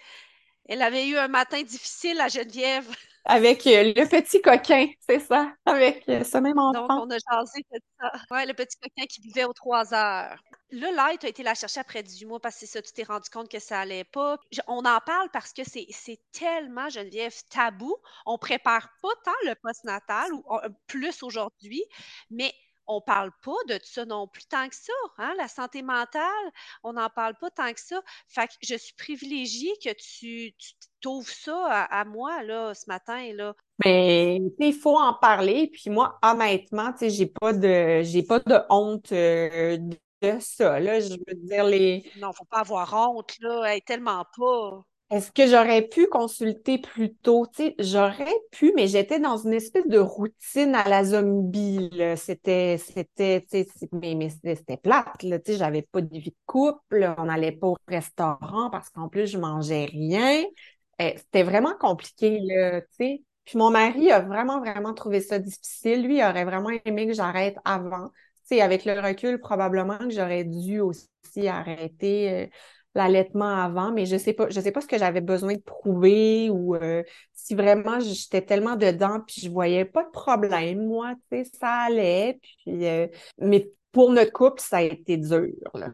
elle avait eu un matin difficile à Geneviève. Avec euh, le petit coquin, c'est ça, avec euh, ce même enfant. Donc, on a jasé de ça. Ouais, le petit coquin qui vivait aux trois heures. Là, là, tu as été la chercher après 18 mois parce que c'est ça, tu t'es rendu compte que ça allait pas. on en parle parce que c'est tellement, Geneviève, tabou. On prépare pas tant le postnatal, ou plus aujourd'hui, mais on parle pas de ça non plus tant que ça. Hein? La santé mentale, on n'en parle pas tant que ça. Fait que je suis privilégiée que tu, t'ouvres ça à, moi là, ce matin. Là. Mais il faut en parler. Puis moi, honnêtement, j'ai pas de j'ai pas de honte euh, de ça. Là, je veux dire les. Non, faut pas avoir honte, là. tellement pas. Est-ce que j'aurais pu consulter plus tôt? J'aurais pu, mais j'étais dans une espèce de routine à la zombie. C'était, c'était, mais, mais c'était plate. Là, j'avais pas de vie de couple. On n'allait pas au restaurant parce qu'en plus, je mangeais rien. Eh, c'était vraiment compliqué, là, tu sais. Puis mon mari a vraiment, vraiment trouvé ça difficile. Lui, il aurait vraiment aimé que j'arrête avant. Tu sais, avec le recul, probablement que j'aurais dû aussi arrêter. L'allaitement avant, mais je sais pas, je sais pas ce que j'avais besoin de prouver ou euh, si vraiment j'étais tellement dedans puis je voyais pas de problème, moi, tu sais, ça allait. Puis, euh, mais pour notre couple, ça a été dur.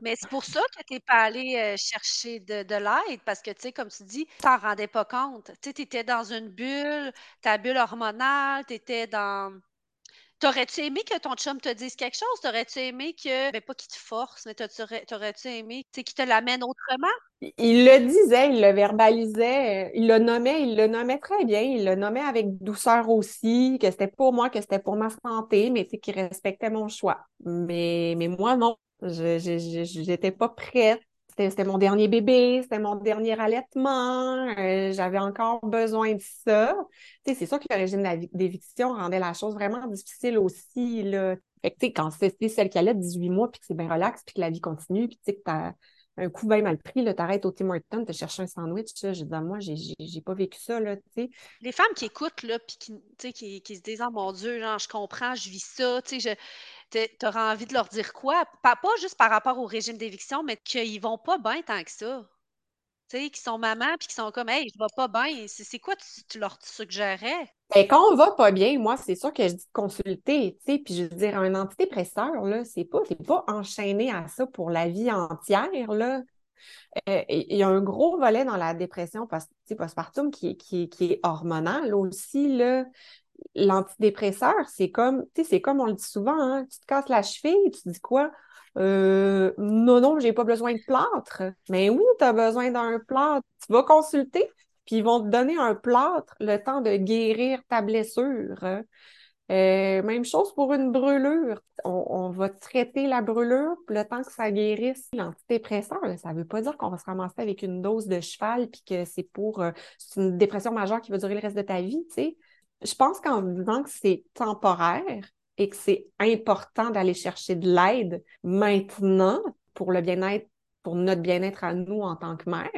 Mais c'est pour ça que tu n'es pas allé euh, chercher de, de l'aide, parce que, tu sais, comme tu dis, tu t'en rendais pas compte. Tu étais dans une bulle, ta bulle hormonale, tu étais dans T'aurais-tu aimé que ton chum te dise quelque chose? T'aurais-tu aimé que, ben pas qu'il te force, mais t'aurais-tu aimé qu'il te l'amène autrement? Il le disait, il le verbalisait, euh, il le nommait, il le nommait très bien, il le nommait avec douceur aussi, que c'était pour moi, que c'était pour ma santé, mais qu'il respectait mon choix. Mais, mais moi, non, je n'étais pas prête c'était mon dernier bébé, c'était mon dernier allaitement, euh, j'avais encore besoin de ça. Tu c'est sûr que le régime d'éviction rendait la chose vraiment difficile aussi. Là. Que, tu quand c'est celle qui allait 18 mois, puis que c'est bien relax, puis que la vie continue, puis tu sais, que un coup bien mal pris, là, t'arrêtes au Tim Hortons, te cherches un sandwich, je dis, moi, j'ai, pas vécu ça, là, tu. Les femmes qui écoutent, puis qui, qui, qui, se disent, oh mon Dieu, genre, je comprends, je vis ça, tu sais, tu auras envie de leur dire quoi? Pas, pas juste par rapport au régime d'éviction, mais qu'ils vont pas bien tant que ça. Tu sais, qui sont mamans, puis qui sont comme, hey, je vais pas bien. C'est quoi tu, tu leur suggérais? Ben, quand on va pas bien, moi, c'est sûr que je dis de consulter, tu sais, puis je veux dire, un antidépresseur, là, c'est pas, pas enchaîné à ça pour la vie entière, là. Euh, il y a un gros volet dans la dépression postpartum qui, qui, qui est hormonal aussi, là. L'antidépresseur, c'est comme, tu c'est comme on le dit souvent, hein, tu te casses la cheville, tu dis quoi? Euh, non, non, j'ai pas besoin de plâtre. Mais oui, tu as besoin d'un plâtre. Tu vas consulter, puis ils vont te donner un plâtre le temps de guérir ta blessure. Euh, même chose pour une brûlure. On, va traiter la brûlure le temps que ça guérisse. L'antidépresseur, ça ne veut pas dire qu'on va se ramasser avec une dose de cheval puis que c'est pour euh, une dépression majeure qui va durer le reste de ta vie. Je pense qu'en disant que c'est temporaire et que c'est important d'aller chercher de l'aide maintenant pour le bien-être, pour notre bien-être à nous en tant que mère,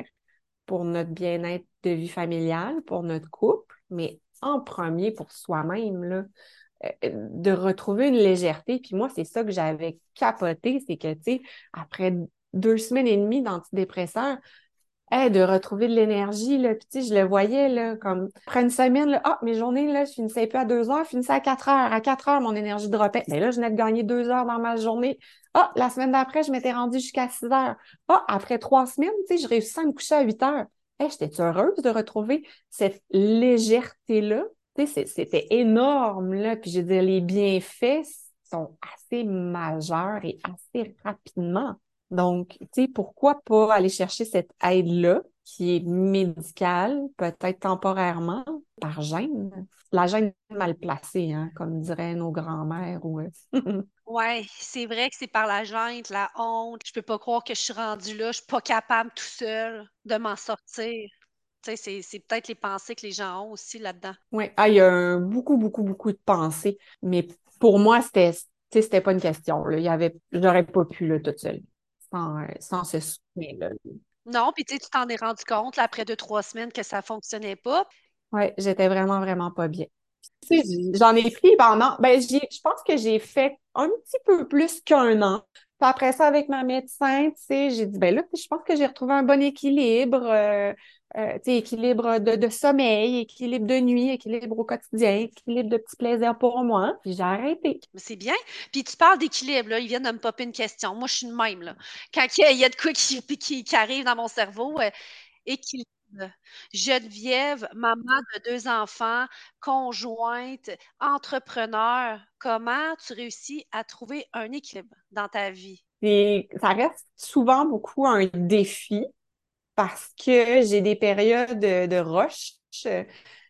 pour notre bien-être de vie familiale, pour notre couple, mais en premier pour soi-même, euh, de retrouver une légèreté. Puis moi, c'est ça que j'avais capoté, c'est que, tu sais, après deux semaines et demie d'antidépresseurs, de retrouver de l'énergie, là, puis tu sais, je le voyais, là, comme, après une semaine, là, ah, mes journées, là, je finissais plus à deux heures, je finissais à quatre heures. À quatre heures, mon énergie dropait. Mais là, je venais de gagner deux heures dans ma journée. Ah, la semaine d'après, je m'étais rendue jusqu'à six heures. Ah, après trois semaines, tu sais, je réussissais à me coucher à huit heures. Hey, j'étais heureuse de retrouver cette légèreté-là. C'était énorme, là. Puis je veux dire, les bienfaits sont assez majeurs et assez rapidement. Donc, tu sais, pourquoi pas aller chercher cette aide-là qui est médicale, peut-être temporairement, par gêne? La gêne mal placée, hein, comme diraient nos grands-mères. Ou... Euh, oui, c'est vrai que c'est par la gêne, la honte. Je peux pas croire que je suis rendue là, je suis pas capable tout seul de m'en sortir. C'est, c'est peut-être les pensées que les gens ont aussi là-dedans. Oui, ah, il y a beaucoup, beaucoup, beaucoup de pensées. Mais pour moi, c'était, c'était pas une question. Là. Il y avait, j'aurais pas pu là, toute seule sans, euh, sans ce soutien-là. Non, puis tu t'en es rendu compte après deux, trois semaines que ça fonctionnait pas. Oui, j'étais vraiment, vraiment pas bien. J'en ai pris pendant, ben, je pense que j'ai fait un petit peu plus qu'un an. Puis après ça, avec ma médecin, j'ai dit, ben là, je pense que j'ai retrouvé un bon équilibre. Euh, euh, équilibre de, sommeil, équilibre de nuit, équilibre au quotidien, équilibre de petits plaisirs pour moi. Puis j'ai arrêté. C'est bien. Puis tu parles d'équilibre, là. Ils viennent de me popper une question. Moi, je suis une même, là. Quand il y a de quoi qui, qui, arrive dans mon cerveau, euh, équilibre. Geneviève, maman de deux enfants, conjointe, entrepreneur, comment tu réussis à trouver un équilibre dans ta vie? Et ça reste souvent beaucoup un défi parce que j'ai des périodes de rush,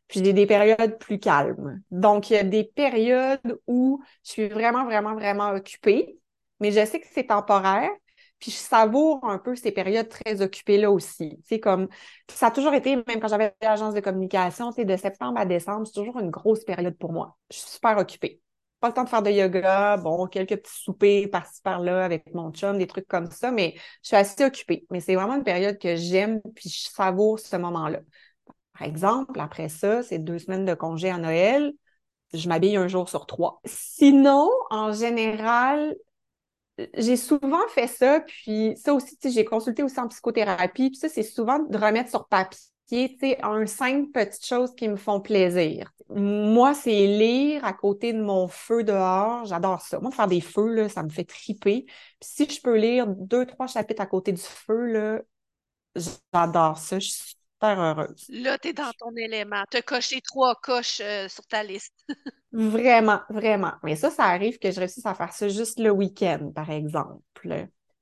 puis j'ai des périodes plus calmes. Donc, il y a des périodes où je suis vraiment, vraiment, vraiment occupée, mais je sais que c'est temporaire. Puis je savoure un peu ces périodes très occupées-là aussi. C'est comme, ça a toujours été, même quand j'avais l'agence de communication, de septembre à décembre, c'est toujours une grosse période pour moi. Je suis super occupée pas le temps de faire de yoga, bon, quelques petits soupers par-ci par-là avec mon chum, des trucs comme ça, mais je suis assez occupée. Mais c'est vraiment une période que j'aime, puis je savoure ce moment-là. Par exemple, après ça, c'est deux semaines de congé à Noël, je m'habille un jour sur trois. Sinon, en général, j'ai souvent fait ça, puis ça aussi, j'ai consulté aussi en psychothérapie, puis ça, c'est souvent de remettre sur papier tu sais, un cinq petites choses qui me font plaisir. Moi, c'est lire à côté de mon feu dehors. J'adore ça. Moi, faire des feux, là, ça me fait triper. Puis si je peux lire deux, trois chapitres à côté du feu, là, j'adore ça. Je suis super heureuse. Là, tu es dans ton élément. Tu as coché trois coches euh, sur ta liste. vraiment, vraiment. Mais ça, ça arrive que je réussisse à faire ça juste le week-end, par exemple.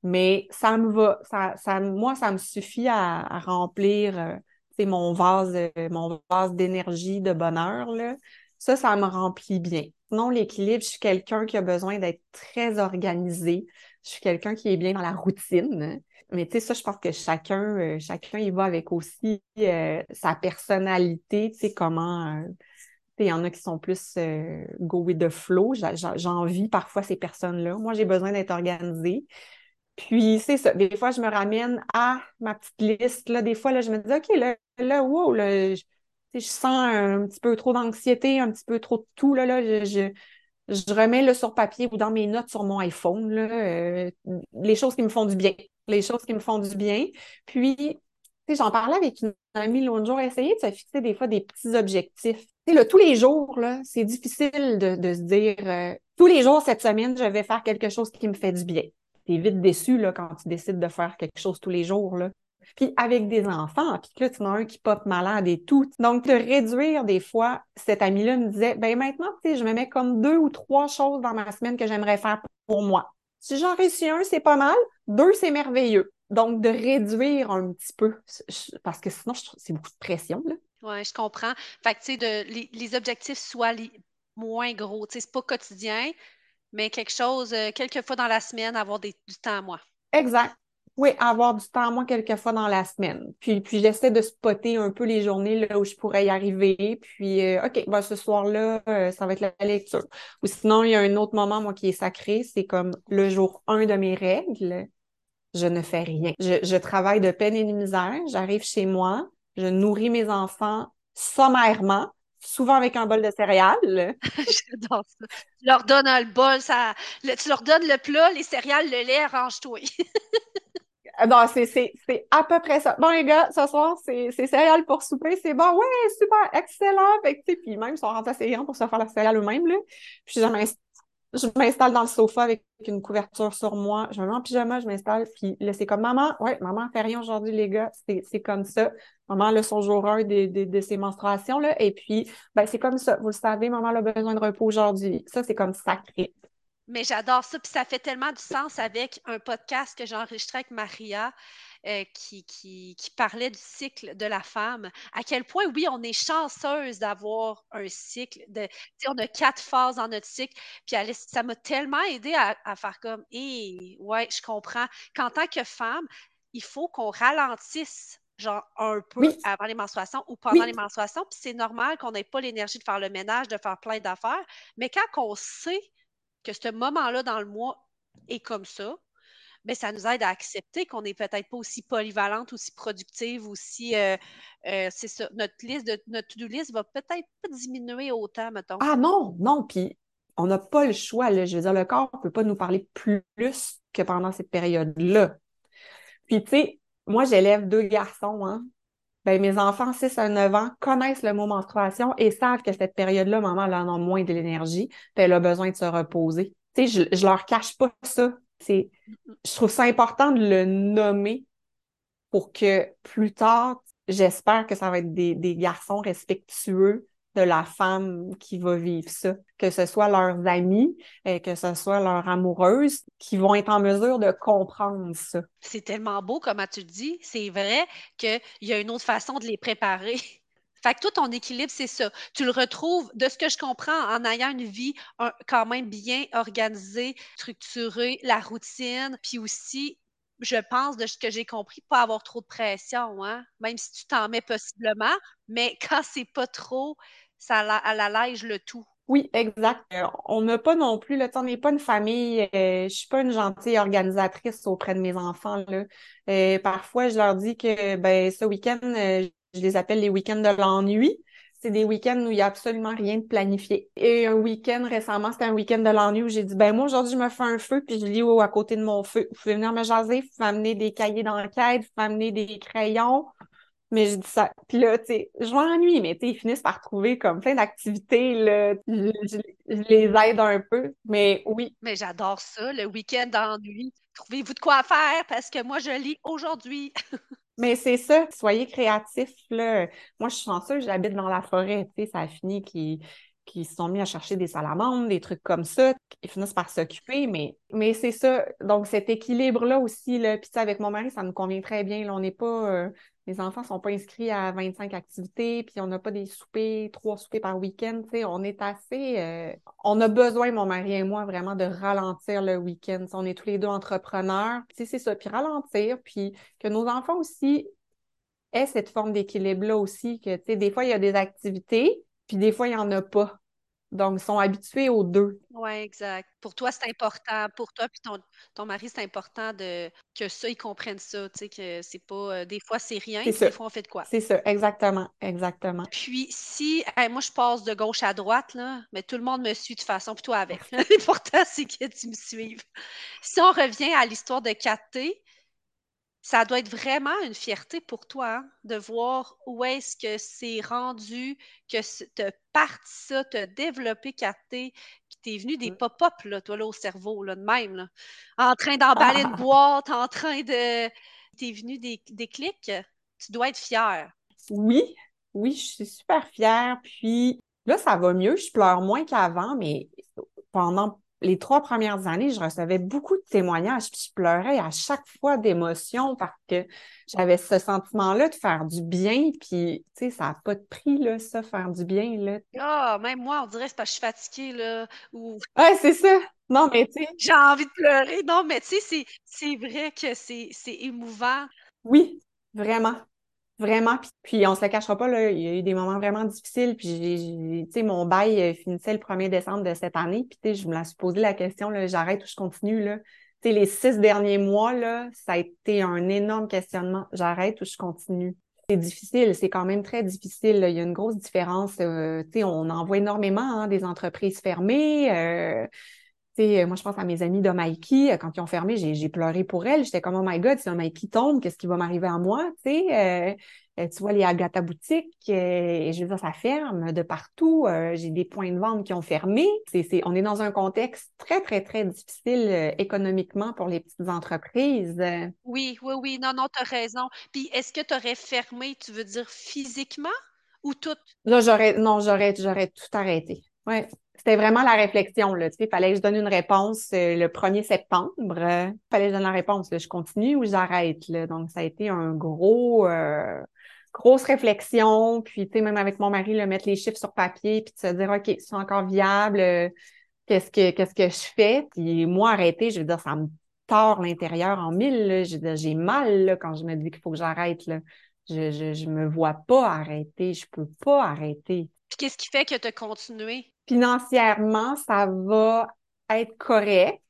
Mais ça me va. Ça, ça, moi, ça me suffit à, remplir. Euh, c'est mon vase, euh, mon vase d'énergie, de bonheur, là. Ça, ça me remplit bien. Sinon, l'équilibre, je suis quelqu'un qui a besoin d'être très organisé. Je suis quelqu'un qui est bien dans la routine. Mais tu sais, ça, je pense que chacun, euh, y va avec aussi euh, sa personnalité, tu sais, comment. il y en a qui sont plus go with the flow. J'envie parfois ces personnes-là. Moi, j'ai besoin d'être organisée. Puis, c'est ça. Des fois, je me ramène à ma petite liste. Là, des fois, là, je me dis, OK, là, là wow, là, je, je sens un petit peu trop d'anxiété, un petit peu trop de tout. Là, là, je, je, remets là, sur papier ou dans mes notes sur mon iPhone là, euh, les choses qui me font du bien. Les choses qui me font du bien. Puis, j'en parlais avec une amie l'autre jour, essayer de se fixer des fois des petits objectifs. Là, tous les jours, c'est difficile de, de, se dire euh, tous les jours cette semaine, je vais faire quelque chose qui me fait du bien t'es vite déçu là, quand tu décides de faire quelque chose tous les jours. Là. Puis avec des enfants, puis là, tu en as un qui pop malade et tout. Donc, de réduire des fois, cet ami-là me disait, ben maintenant, tu sais, je me mets comme deux ou trois choses dans ma semaine que j'aimerais faire pour moi. Si j'en réussis un, c'est pas mal. Deux, c'est merveilleux. Donc, de réduire un petit peu, parce que sinon, c'est beaucoup de pression. Oui, je comprends. Fait que, tu sais, les, les, objectifs soient moins gros. Tu sais, c'est pas quotidien, mais quelque chose, euh, quelques fois dans la semaine, avoir du temps à moi. Exact. Oui, avoir du temps à moi quelques fois dans la semaine. Puis, puis j'essaie de spotter un peu les journées là, où je pourrais y arriver. Puis, euh, OK, ben, ce soir-là, euh, ça va être la lecture. Ou sinon, il y a un autre moment, moi, qui est sacré. C'est comme le jour 1 de mes règles. Je ne fais rien. Je, je travaille de peine et de misère. J'arrive chez moi. Je nourris mes enfants sommairement souvent avec un bol de céréales. J'adore ça. Tu leur donnes le bol, ça, tu leur donnes le plat, les céréales, le lait, arrange-toi. non, c'est à peu près ça. Bon, les gars, ce soir, c'est céréales pour souper. C'est bon, ouais, super, excellent. Fait puis même, ils sont rentrés assez grands pour se faire la céréale eux-mêmes. Puis jamais je m'installe dans le sofa avec une couverture sur moi. Je me mets en pyjama, je m'installe. Puis là, c'est comme maman, ouais, maman fait rien aujourd'hui, les gars. C'est comme ça. Maman, là, son jour 1 de, de, de, ses menstruations, là. Et puis, ben, c'est comme ça. Vous le savez, maman a besoin de repos aujourd'hui. Ça, c'est comme sacré. Mais j'adore ça. Puis ça fait tellement du sens avec un podcast que j'ai enregistré avec Maria. Euh, qui, qui, qui, parlait du cycle de la femme. À quel point, oui, on est chanceuse d'avoir un cycle. De, on a quatre phases dans notre cycle. Puis ça m'a tellement aidé à, à, faire comme, hé, ouais, je comprends qu'en tant que femme, il faut qu'on ralentisse genre un peu avant les menstruations ou pendant les menstruations. Puis c'est normal qu'on n'ait pas l'énergie de faire le ménage, de faire plein d'affaires. Mais quand on sait que ce moment-là dans le mois est comme ça, mais ça nous aide à accepter qu'on n'est peut-être pas aussi polyvalente, aussi productive, aussi. Euh, euh, c'est ça. Notre liste, de, notre to-do list va peut-être pas diminuer autant, mettons. Ah non, non. Puis on n'a pas le choix. Là. Je veux dire, le corps ne peut pas nous parler plus que pendant cette période-là. Puis, tu sais, moi, j'élève deux garçons, hein. Ben, mes enfants 6 à 9 ans connaissent le mot menstruation et savent que cette période-là, maman, elle en a moins de l'énergie, puis elle a besoin de se reposer. Tu sais, je, je leur cache pas ça. Je trouve ça important de le nommer pour que plus tard, j'espère que ça va être des, des garçons respectueux de la femme qui va vivre ça, que ce soit leurs amis, et euh, que ce soit leur amoureuse, qui vont être en mesure de comprendre ça. C'est tellement beau, comme tu dis. C'est vrai qu'il y a une autre façon de les préparer. Fait que tout ton équilibre, c'est ça. Tu le retrouves, de ce que je comprends, en ayant une vie quand même bien organisée, structurée, la routine, puis aussi je pense, de ce que j'ai compris, pas avoir trop de pression, hein? même si tu t'en mets possiblement, mais quand c'est pas trop, ça allège le tout. Oui, exact. Euh, on n'a pas non plus, le on n'est pas une famille, euh, je suis pas une gentille organisatrice auprès de mes enfants. Là. Euh, parfois, je leur dis que ben ce week-end, je les appelle les week-ends de l'ennui. C'est des week-ends où il n'y a absolument rien de planifié. Et un week-end récemment, c'était un week-end de l'ennui où j'ai dit, ben moi, aujourd'hui, je me fais un feu, puis je lis à côté de mon feu. Vous pouvez venir me jaser, vous pouvez amener des cahiers d'enquête, vous pouvez amener des crayons. Mais je dis ça. Puis là, tu sais, je m'ennuie, mais tu sais, ils finissent par trouver comme plein d'activités, là. Je, les aide un peu, mais oui. Mais j'adore ça, le week-end d'ennui. Trouvez-vous de quoi faire parce que moi, je lis aujourd'hui. mais c'est ça, soyez créatifs, là. Moi, je suis chanceuse, j'habite dans la forêt, tu sais, ça a fini qui se sont mis à chercher des salamandres, des trucs comme ça, ils finissent par s'occuper, mais, c'est ça. Donc, cet équilibre-là aussi, là, puis avec mon mari, ça nous convient très bien. On n'est pas, euh, les enfants ne sont pas inscrits à 25 activités, puis on n'a pas des soupers, trois soupers par week-end, on est assez, euh, on a besoin, mon mari et moi, vraiment de ralentir le week-end. On est tous les deux entrepreneurs, c'est ça, puis ralentir, puis que nos enfants aussi aient cette forme d'équilibre-là aussi, que, des fois, il y a des activités, puis des fois, il n'y en a pas. Donc, ils sont habitués aux deux. Oui, exact. Pour toi, c'est important. Pour toi puis ton, ton mari, c'est important de que ça, ils comprennent ça. Tu sais, que c'est pas. euh, des fois, c'est rien, des fois, on fait de quoi? C'est ça, exactement, exactement. Puis si hey, moi je passe de gauche à droite, là, mais tout le monde me suit de façon, puis toi avec. L'important, c'est que tu me suives. Si on revient à l'histoire de 4T, ça doit être vraiment une fierté pour toi hein, de voir où est-ce que c'est rendu, que tu as parti ça, tu as développé 4T, puis t'es venu des Mm. pop-up, là, toi, là, au cerveau, là, de même, là, en train d'emballer une boîte, en train de... T'es venu des, des clics, tu dois être fier. Oui, oui, je suis super fière. Puis là, ça va mieux. Je pleure moins qu'avant, mais pendant les trois premières années, je recevais beaucoup de témoignages, puis je pleurais à chaque fois d'émotion parce que j'avais ce sentiment-là de faire du bien, puis tu sais, ça n'a pas de prix, là, ça, faire du bien, là. Ah, même moi, on dirait que c'est parce que je suis fatiguée, là, ou Ouais, c'est ça. Non, mais tu sais, j'ai envie de pleurer. Non, mais tu sais, c'est, vrai que c'est émouvant. oui, vraiment. Vraiment, puis, puis on se le cachera pas, là, il y a eu des moments vraiment difficiles, puis mon bail euh, finissait le 1er décembre de cette année, puis je me la suis posé la question, j'arrête ou je continue, là. Les six derniers mois, là, ça a été un énorme questionnement. J'arrête ou je continue? C'est difficile, c'est quand même très difficile. Il y a une grosse différence. euh, on en voit énormément, hein, des entreprises fermées. euh, sais, moi, je pense à mes amis de Mikey, euh, quand ils ont fermé, j'ai, pleuré pour elles. J'étais comme, oh my God, si un Mikey tombe, qu'est-ce qui va m'arriver à moi? Tu sais, euh, euh, tu vois, les Agatha boutiques, euh, je veux dire, ça ferme de partout. Euh, j'ai des points de vente qui ont fermé. C'est, on est dans un contexte très, très, très difficile euh, économiquement pour les petites entreprises. Euh, Oui, oui, oui, non, non, t'as raison. Puis est-ce que tu aurais fermé, tu veux dire physiquement ou tout? Là, j'aurais, non, j'aurais, j'aurais tout arrêté. Ouais. C'était vraiment la réflexion, là. Tu sais, il fallait que je donne une réponse euh, le 1er septembre. Il fallait que je donne la réponse. Je continue ou j'arrête. Donc, ça a été un gros, euh, grosse réflexion. Puis, tu sais, même avec mon mari, là, mettre les chiffres sur papier, puis de se dire, OK, c'est encore viable. euh, qu'est-ce que, qu'est-ce que je fais? Puis, moi, arrêter, je veux dire, ça me tord l'intérieur en mille, j'ai mal, là, quand je me dis qu'il faut que j'arrête. Je, je, je me vois pas arrêter. Je peux pas arrêter Puis qu'est-ce qui fait que tu as continué? Financièrement, ça va être correct.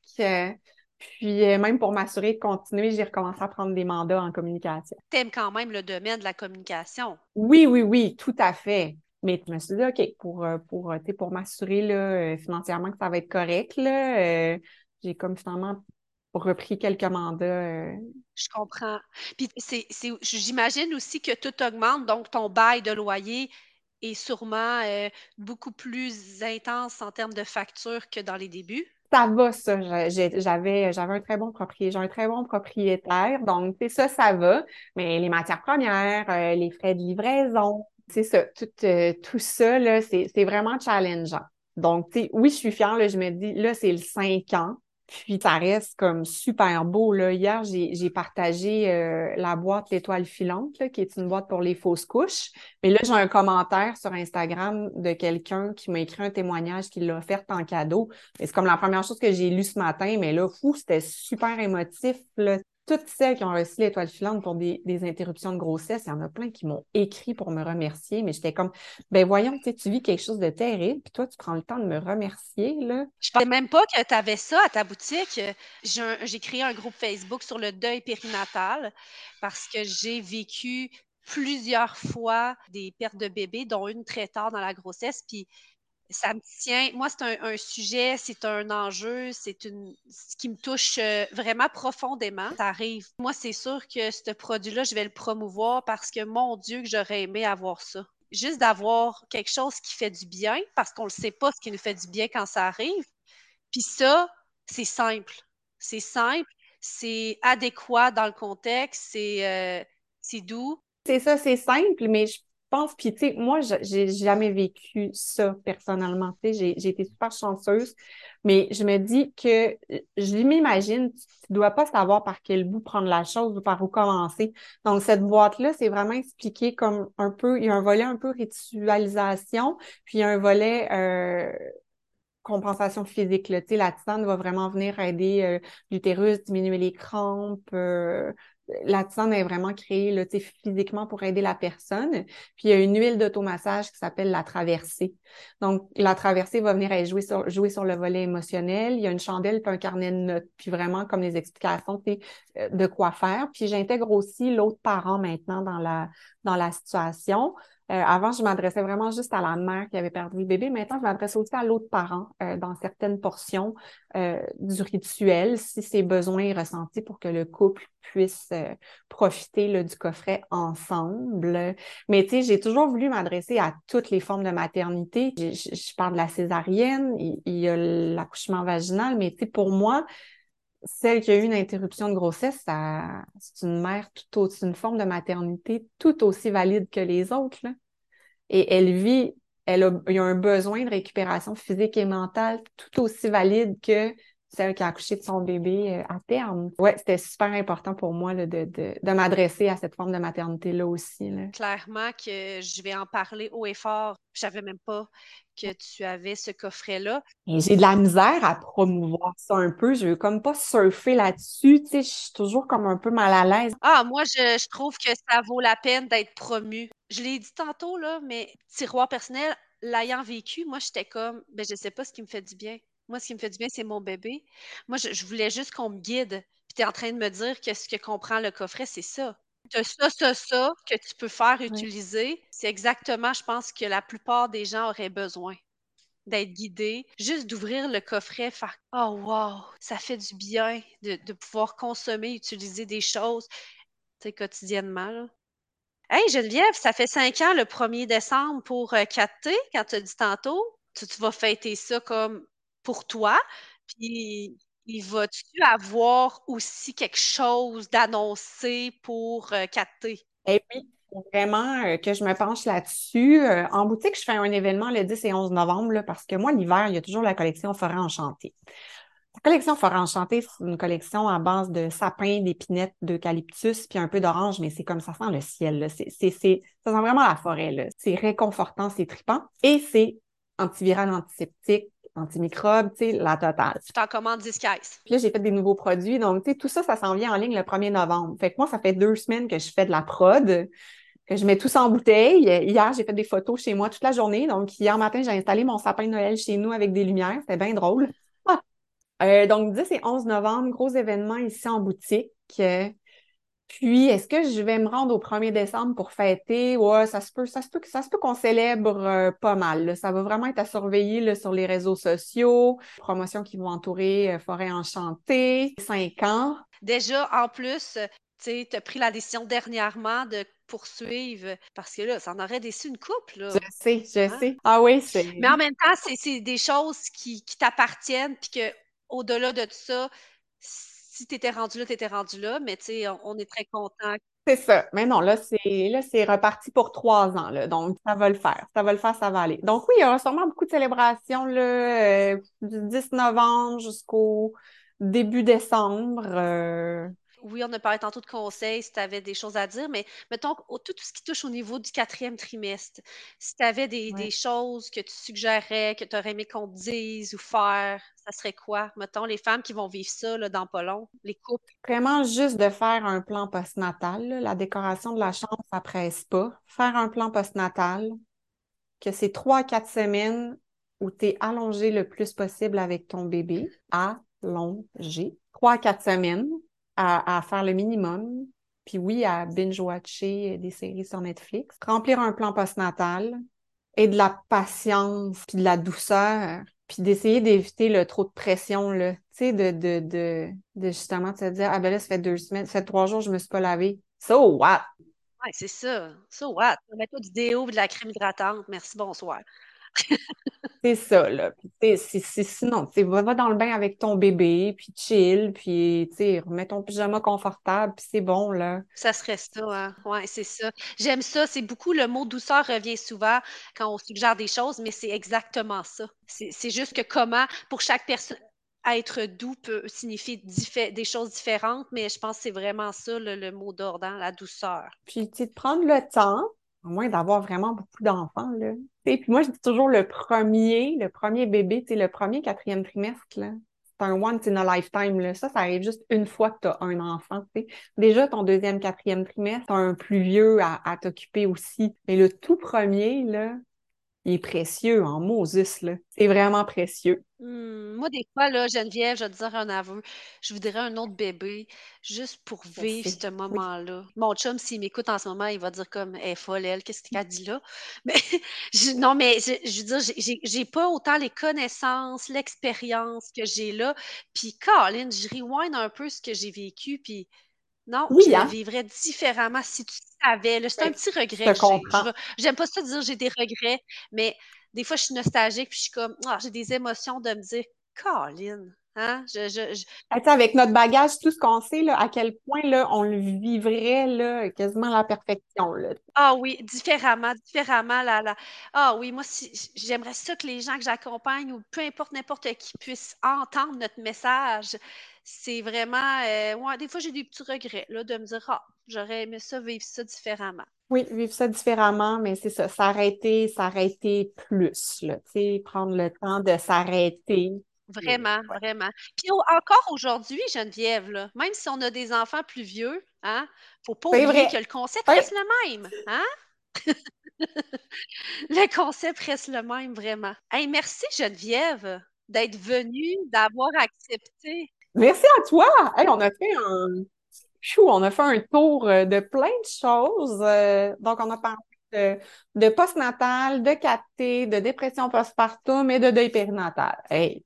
Puis euh, même pour m'assurer de continuer, j'ai recommencé à prendre des mandats en communication. T'aimes quand même le domaine de la communication. Oui, oui, oui, tout à fait. Mais je me suis dit, OK, pour, euh, pour, euh, pour m'assurer financièrement que ça va être correct, là, euh, j'ai comme finalement repris quelques mandats. euh, Je comprends. Puis c'est, j'imagine aussi que tout augmente, donc ton bail de loyer est sûrement euh, beaucoup plus intense en termes de facture que dans les débuts. Ça va, ça. J'avais, j'avais un très bon propriétaire, un très bon propriétaire. Donc, c'est ça, ça va. Mais les matières premières, euh, les frais de livraison, c'est ça. Tout, euh, tout ça, là, c'est, c'est vraiment challengeant. Donc, oui, je suis fière, là, je me dis, là, c'est le 5 ans. Puis, ça reste comme super beau, là. Hier, j'ai, partagé euh, la boîte L'étoile filante, là, qui est une boîte pour les fausses couches. Mais là, j'ai un commentaire sur Instagram de quelqu'un qui m'a écrit un témoignage qu'il l'a offert en cadeau. C'est comme la première chose que j'ai lue ce matin, mais là, fou, c'était super émotif. Là. Toutes celles qui ont reçu l'étoile filante pour des, des interruptions de grossesse, il y en a plein qui m'ont écrit pour me remercier, mais j'étais comme, ben voyons, tu vis quelque chose de terrible, puis toi, tu prends le temps de me remercier, là. Je pensais même pas que tu avais ça à ta boutique. J'ai créé un groupe Facebook sur le deuil périnatal parce que j'ai vécu plusieurs fois des pertes de bébés, dont une très tard dans la grossesse. Puis ça me tient. Moi, c'est un, sujet, c'est un enjeu, c'est une ce qui me touche euh, vraiment profondément. Ça arrive. Moi, c'est sûr que ce produit-là, je vais le promouvoir parce que mon Dieu, que j'aurais aimé avoir ça. Juste d'avoir quelque chose qui fait du bien, parce qu'on ne sait pas ce qui nous fait du bien quand ça arrive. Puis ça, c'est simple. C'est simple, c'est adéquat dans le contexte, c'est euh, c'est doux. C'est ça, c'est simple, mais je pense, puis tu sais, moi, j'ai jamais vécu ça personnellement, tu sais, j'ai été super chanceuse, mais je me dis que je m'imagine, tu tu dois pas savoir par quel bout prendre la chose ou par où commencer. Donc, cette boîte-là, c'est vraiment expliqué comme un peu, il y a un volet un peu ritualisation, puis il y a un volet euh, compensation physique. Là. La tisane va vraiment venir aider euh, l'utérus, diminuer les crampes, euh, la tisane est vraiment créée là, physiquement pour aider la personne. Puis il y a une huile d'automassage qui s'appelle la traversée. Donc, la traversée va venir jouer sur, le volet émotionnel. Il y a une chandelle puis un carnet de notes. Puis vraiment, comme les explications, euh, de quoi faire. Puis j'intègre aussi l'autre parent maintenant dans la situation. Euh, avant, je m'adressais vraiment juste à la mère qui avait perdu le bébé. Maintenant, je m'adresse aussi à l'autre parent euh, dans certaines portions euh, du rituel, si c'est besoin ressentis pour que le couple puisse profiter du coffret ensemble. Mais tu sais, j'ai toujours voulu m'adresser à toutes les formes de maternité. Je, parle de la césarienne, il, il y a l'accouchement vaginal, mais tu sais, pour moi, celle qui a eu une interruption de grossesse, c'est une mère tout aussi, une forme de maternité tout aussi valide que les autres. Et elle vit, elle a, il y a un besoin de récupération physique et mentale tout aussi valide que celle qui a accouché de son bébé euh, à terme. Ouais, c'était super important pour moi de, de, de m'adresser à cette forme de maternité-là aussi. Clairement que je vais en parler haut et fort. Je savais même pas que tu avais ce coffret-là. J'ai de la misère à promouvoir ça un peu. Je veux comme pas surfer là-dessus. Tu sais, je suis toujours comme un peu mal à l'aise. Ah, moi, je, je trouve que ça vaut la peine d'être promu. Je l'ai dit tantôt, là, mais tiroir personnel, l'ayant vécu, moi, j'étais comme, ben, je sais pas ce qui me fait du bien. Moi, ce qui me fait du bien, c'est mon bébé. Moi, je, voulais juste qu'on me guide. Puis tu es en train de me dire que ce que comprend le coffret, c'est ça. Tu as ça, ça, ça que tu peux faire utiliser. C'est exactement, je pense, que la plupart des gens auraient besoin d'être guidés, juste d'ouvrir le coffret, faire Oh wow, ça fait du bien de, pouvoir consommer, utiliser des choses quotidiennement. Là. Hey Geneviève, ça fait cinq ans le 1er décembre pour 4T, euh, quand tu as dit tantôt. tu vas fêter ça comme pour toi. Puis, il va-tu avoir aussi quelque chose d'annoncé pour euh, Eh oui, vraiment euh, que je me penche là-dessus. Euh, en boutique, je fais un événement le 10 et 11 novembre parce que moi, l'hiver, il y a toujours la collection Forêt Enchantée. La collection Forêt Enchantée, c'est une collection à base de sapins, d'épinettes, d'eucalyptus, puis un peu d'orange, mais c'est comme ça sent le ciel. Ça sent vraiment la forêt. C'est réconfortant, c'est tripant. Et c'est antiviral, antiseptique, antimicrobes, tu sais, la totale. Tu t'en commandes 10 caisses. Puis là, j'ai fait des nouveaux produits. Donc, tu sais, tout ça, ça s'en vient en ligne le 1er novembre. Fait que moi, ça fait deux semaines que je fais de la prod, que je mets tout ça en bouteille. Hier, j'ai fait des photos chez moi toute la journée. Donc, hier matin, j'ai installé mon sapin de Noël chez nous avec des lumières. C'était bien drôle. Ah! Euh, donc, 10 et 11 novembre, gros événement ici en boutique. Puis, est-ce que je vais me rendre au 1er décembre pour fêter? Ouais, ça se peut, ça se peut, ça se peut qu'on célèbre euh, pas mal. Ça va vraiment être à surveiller sur les réseaux sociaux, promotions qui vont entourer euh, Forêt Enchantée, 5 ans. Déjà, en plus, tu as pris la décision dernièrement de poursuivre parce que là, ça en aurait déçu une couple. Là. Je sais, je hein? sais. Ah oui, c'est. Mais en même temps, c'est des choses qui, qui t'appartiennent, puis que au-delà de tout ça, si tu étais rendu là, tu étais rendu là, mais tu sais, on, est très content. C'est ça. Mais non, là, c'est reparti pour trois ans. Là, donc, ça va le faire. Ça va le faire, ça va aller. Donc, oui, il y aura sûrement beaucoup de célébrations là, euh, du 10 novembre jusqu'au début décembre. Euh, oui, on a parlé tantôt de conseils, si tu avais des choses à dire, mais mettons, tout, tout, ce qui touche au niveau du quatrième trimestre, si tu avais des, choses que tu suggérais, que tu aurais aimé qu'on te dise ou faire, ça serait quoi? Mettons, les femmes qui vont vivre ça là, dans pas long, les couples. Vraiment juste de faire un plan postnatal. La décoration de la chambre, ça presse pas. Faire un plan postnatal, que c'est trois à quatre semaines où tu es allongé le plus possible avec ton bébé. Allongé. Trois à quatre semaines à, faire le minimum. Puis oui, à binge-watcher des séries sur Netflix. Remplir un plan postnatal et de la patience, puis de la douceur, puis d'essayer d'éviter le trop de pression. Tu sais, de, de, de, justement de se dire, ah ben là, ça fait deux semaines, ça fait trois jours, je me suis pas lavé. So what? Ouais, c'est ça. So what? Mets-toi du déo de la crème hydratante. Merci, bonsoir c'est ça, là. Puis, sinon, tu va, va dans le bain avec ton bébé, puis chill, puis, tu remets ton pyjama confortable, puis c'est bon, là. Ça serait ça, hein? Ouais, c'est ça. J'aime ça. C'est beaucoup, le mot douceur revient souvent quand on suggère des choses, mais c'est exactement ça. C'est juste que comment, pour chaque personne, être doux peut signifier des choses différentes, mais je pense que c'est vraiment ça, le, mot d'ordre, hein, la douceur. Puis, tu sais, de prendre le temps, à moins d'avoir vraiment beaucoup d'enfants, là. Et puis moi, je dis toujours le premier, le premier bébé, le premier quatrième trimestre, là. c'est un once in a lifetime. Là. Ça, ça arrive juste une fois que tu as un enfant. sais. Déjà, ton deuxième, quatrième trimestre, tu as un plus vieux à t'occuper aussi. Mais le tout premier, là, il est précieux en Moses, là. C'est vraiment précieux. Mmh, moi, des fois, là, Geneviève, je vais te dire un aveu, je voudrais un autre bébé juste pour vivre ce moment-là. Mon chum, s'il m'écoute en ce moment, il va dire comme, elle est folle, elle, qu'est-ce qu'elle dit là? Mais non, mais je, je veux dire, j'ai pas autant les connaissances, l'expérience que j'ai là. Puis, Colin, je rewind un peu ce que j'ai vécu, puis non, je le hein? vivrais différemment si tu savais. C'est un petit regret que J'aime pas ça dire j'ai des regrets, mais des fois, je suis nostalgique puis je suis comme, ah, j'ai des émotions de me dire, Colin, hein? Je, je, avec notre bagage, tout ce qu'on sait, là, à quel point là, on le vivrait là, quasiment à la perfection. Là. Ah oui, différemment, différemment. Là, là. Ah oui, moi, si, j'aimerais ça que les gens que j'accompagne ou peu importe n'importe qui puissent entendre notre message c'est vraiment. Euh, des fois, j'ai des petits regrets là, de me dire Ah, j'aurais aimé ça, vivre ça différemment. Oui, vivre ça différemment, mais c'est ça, s'arrêter, s'arrêter plus, là, prendre le temps de s'arrêter. Vraiment, vraiment. Puis encore aujourd'hui, Geneviève, là, même si on a des enfants plus vieux, hein, faut pas oublier que le concept reste le même, hein? le concept reste le même, vraiment. Hey, merci Geneviève d'être venue, d'avoir accepté. Merci à toi. on a fait un chou, on a fait un tour euh, de plein de choses. Euh, donc, on a parlé de, de postnatal, de capté, de dépression postpartum et de deuil périnatal. Hey,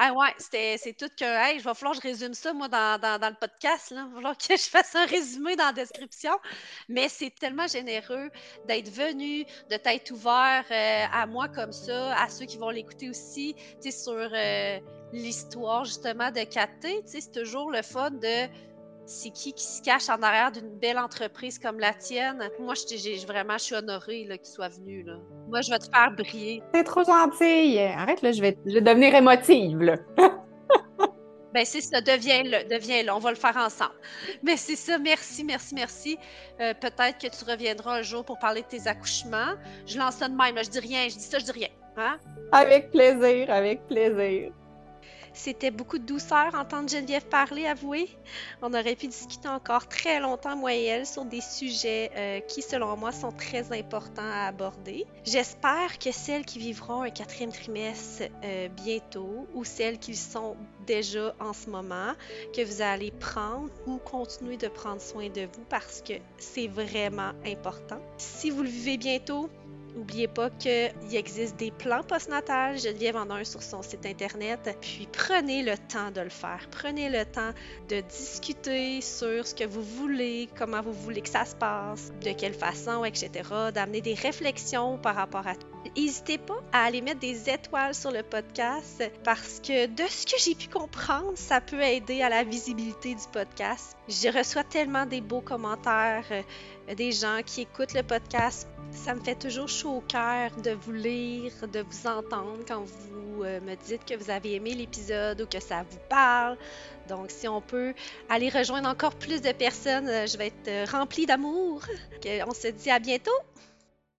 ah ouais, c'est tout que, hey, il va falloir que je résume ça, moi, dans, dans, le podcast. Là. Il va falloir que je fasse un résumé dans la description. Mais c'est tellement généreux d'être venu, de t'être ouvert euh, à moi comme ça, à ceux qui vont l'écouter aussi, tu sais, sur euh, l'histoire, justement, de Katé. Tu sais, c'est toujours le fun de c'est qui qui se cache en arrière d'une belle entreprise comme la tienne? Moi, je, vraiment, je suis honorée qu'il soit venu. Là. Moi, je vais te faire briller. C'est trop gentil. Arrête, là, je vais, devenir émotive. Là. ben, c'est ça, deviens-le, deviens-le. On va le faire ensemble. Mais c'est ça, merci, merci, merci. Euh, peut-être que tu reviendras un jour pour parler de tes accouchements. Je lance ça de même, je dis rien, je dis ça, je dis rien. Hein? Avec plaisir, avec plaisir. C'était beaucoup de douceur entendre Geneviève parler, avouer. On aurait pu discuter encore très longtemps, moi et elle, sur des sujets euh, qui, selon moi, sont très importants à aborder. J'espère que celles qui vivront un quatrième trimestre euh, bientôt ou celles qui sont déjà en ce moment, que vous allez prendre ou continuer de prendre soin de vous parce que c'est vraiment important. Si vous le vivez bientôt, N'oubliez pas qu'il existe des plans postnatals. Geneviève en a un sur son site internet. Puis prenez le temps de le faire. Prenez le temps de discuter sur ce que vous voulez, comment vous voulez que ça se passe, de quelle façon, etc. D'amener des réflexions par rapport à tout. N'hésitez pas à aller mettre des étoiles sur le podcast parce que de ce que j'ai pu comprendre, ça peut aider à la visibilité du podcast. Je reçois tellement des beaux commentaires, euh, des gens qui écoutent le podcast ça me fait toujours chaud au cœur de vous lire, de vous entendre quand vous euh, me dites que vous avez aimé l'épisode ou que ça vous parle. Donc, si on peut aller rejoindre encore plus de personnes, euh, je vais être euh, remplie d'amour. On se dit à bientôt!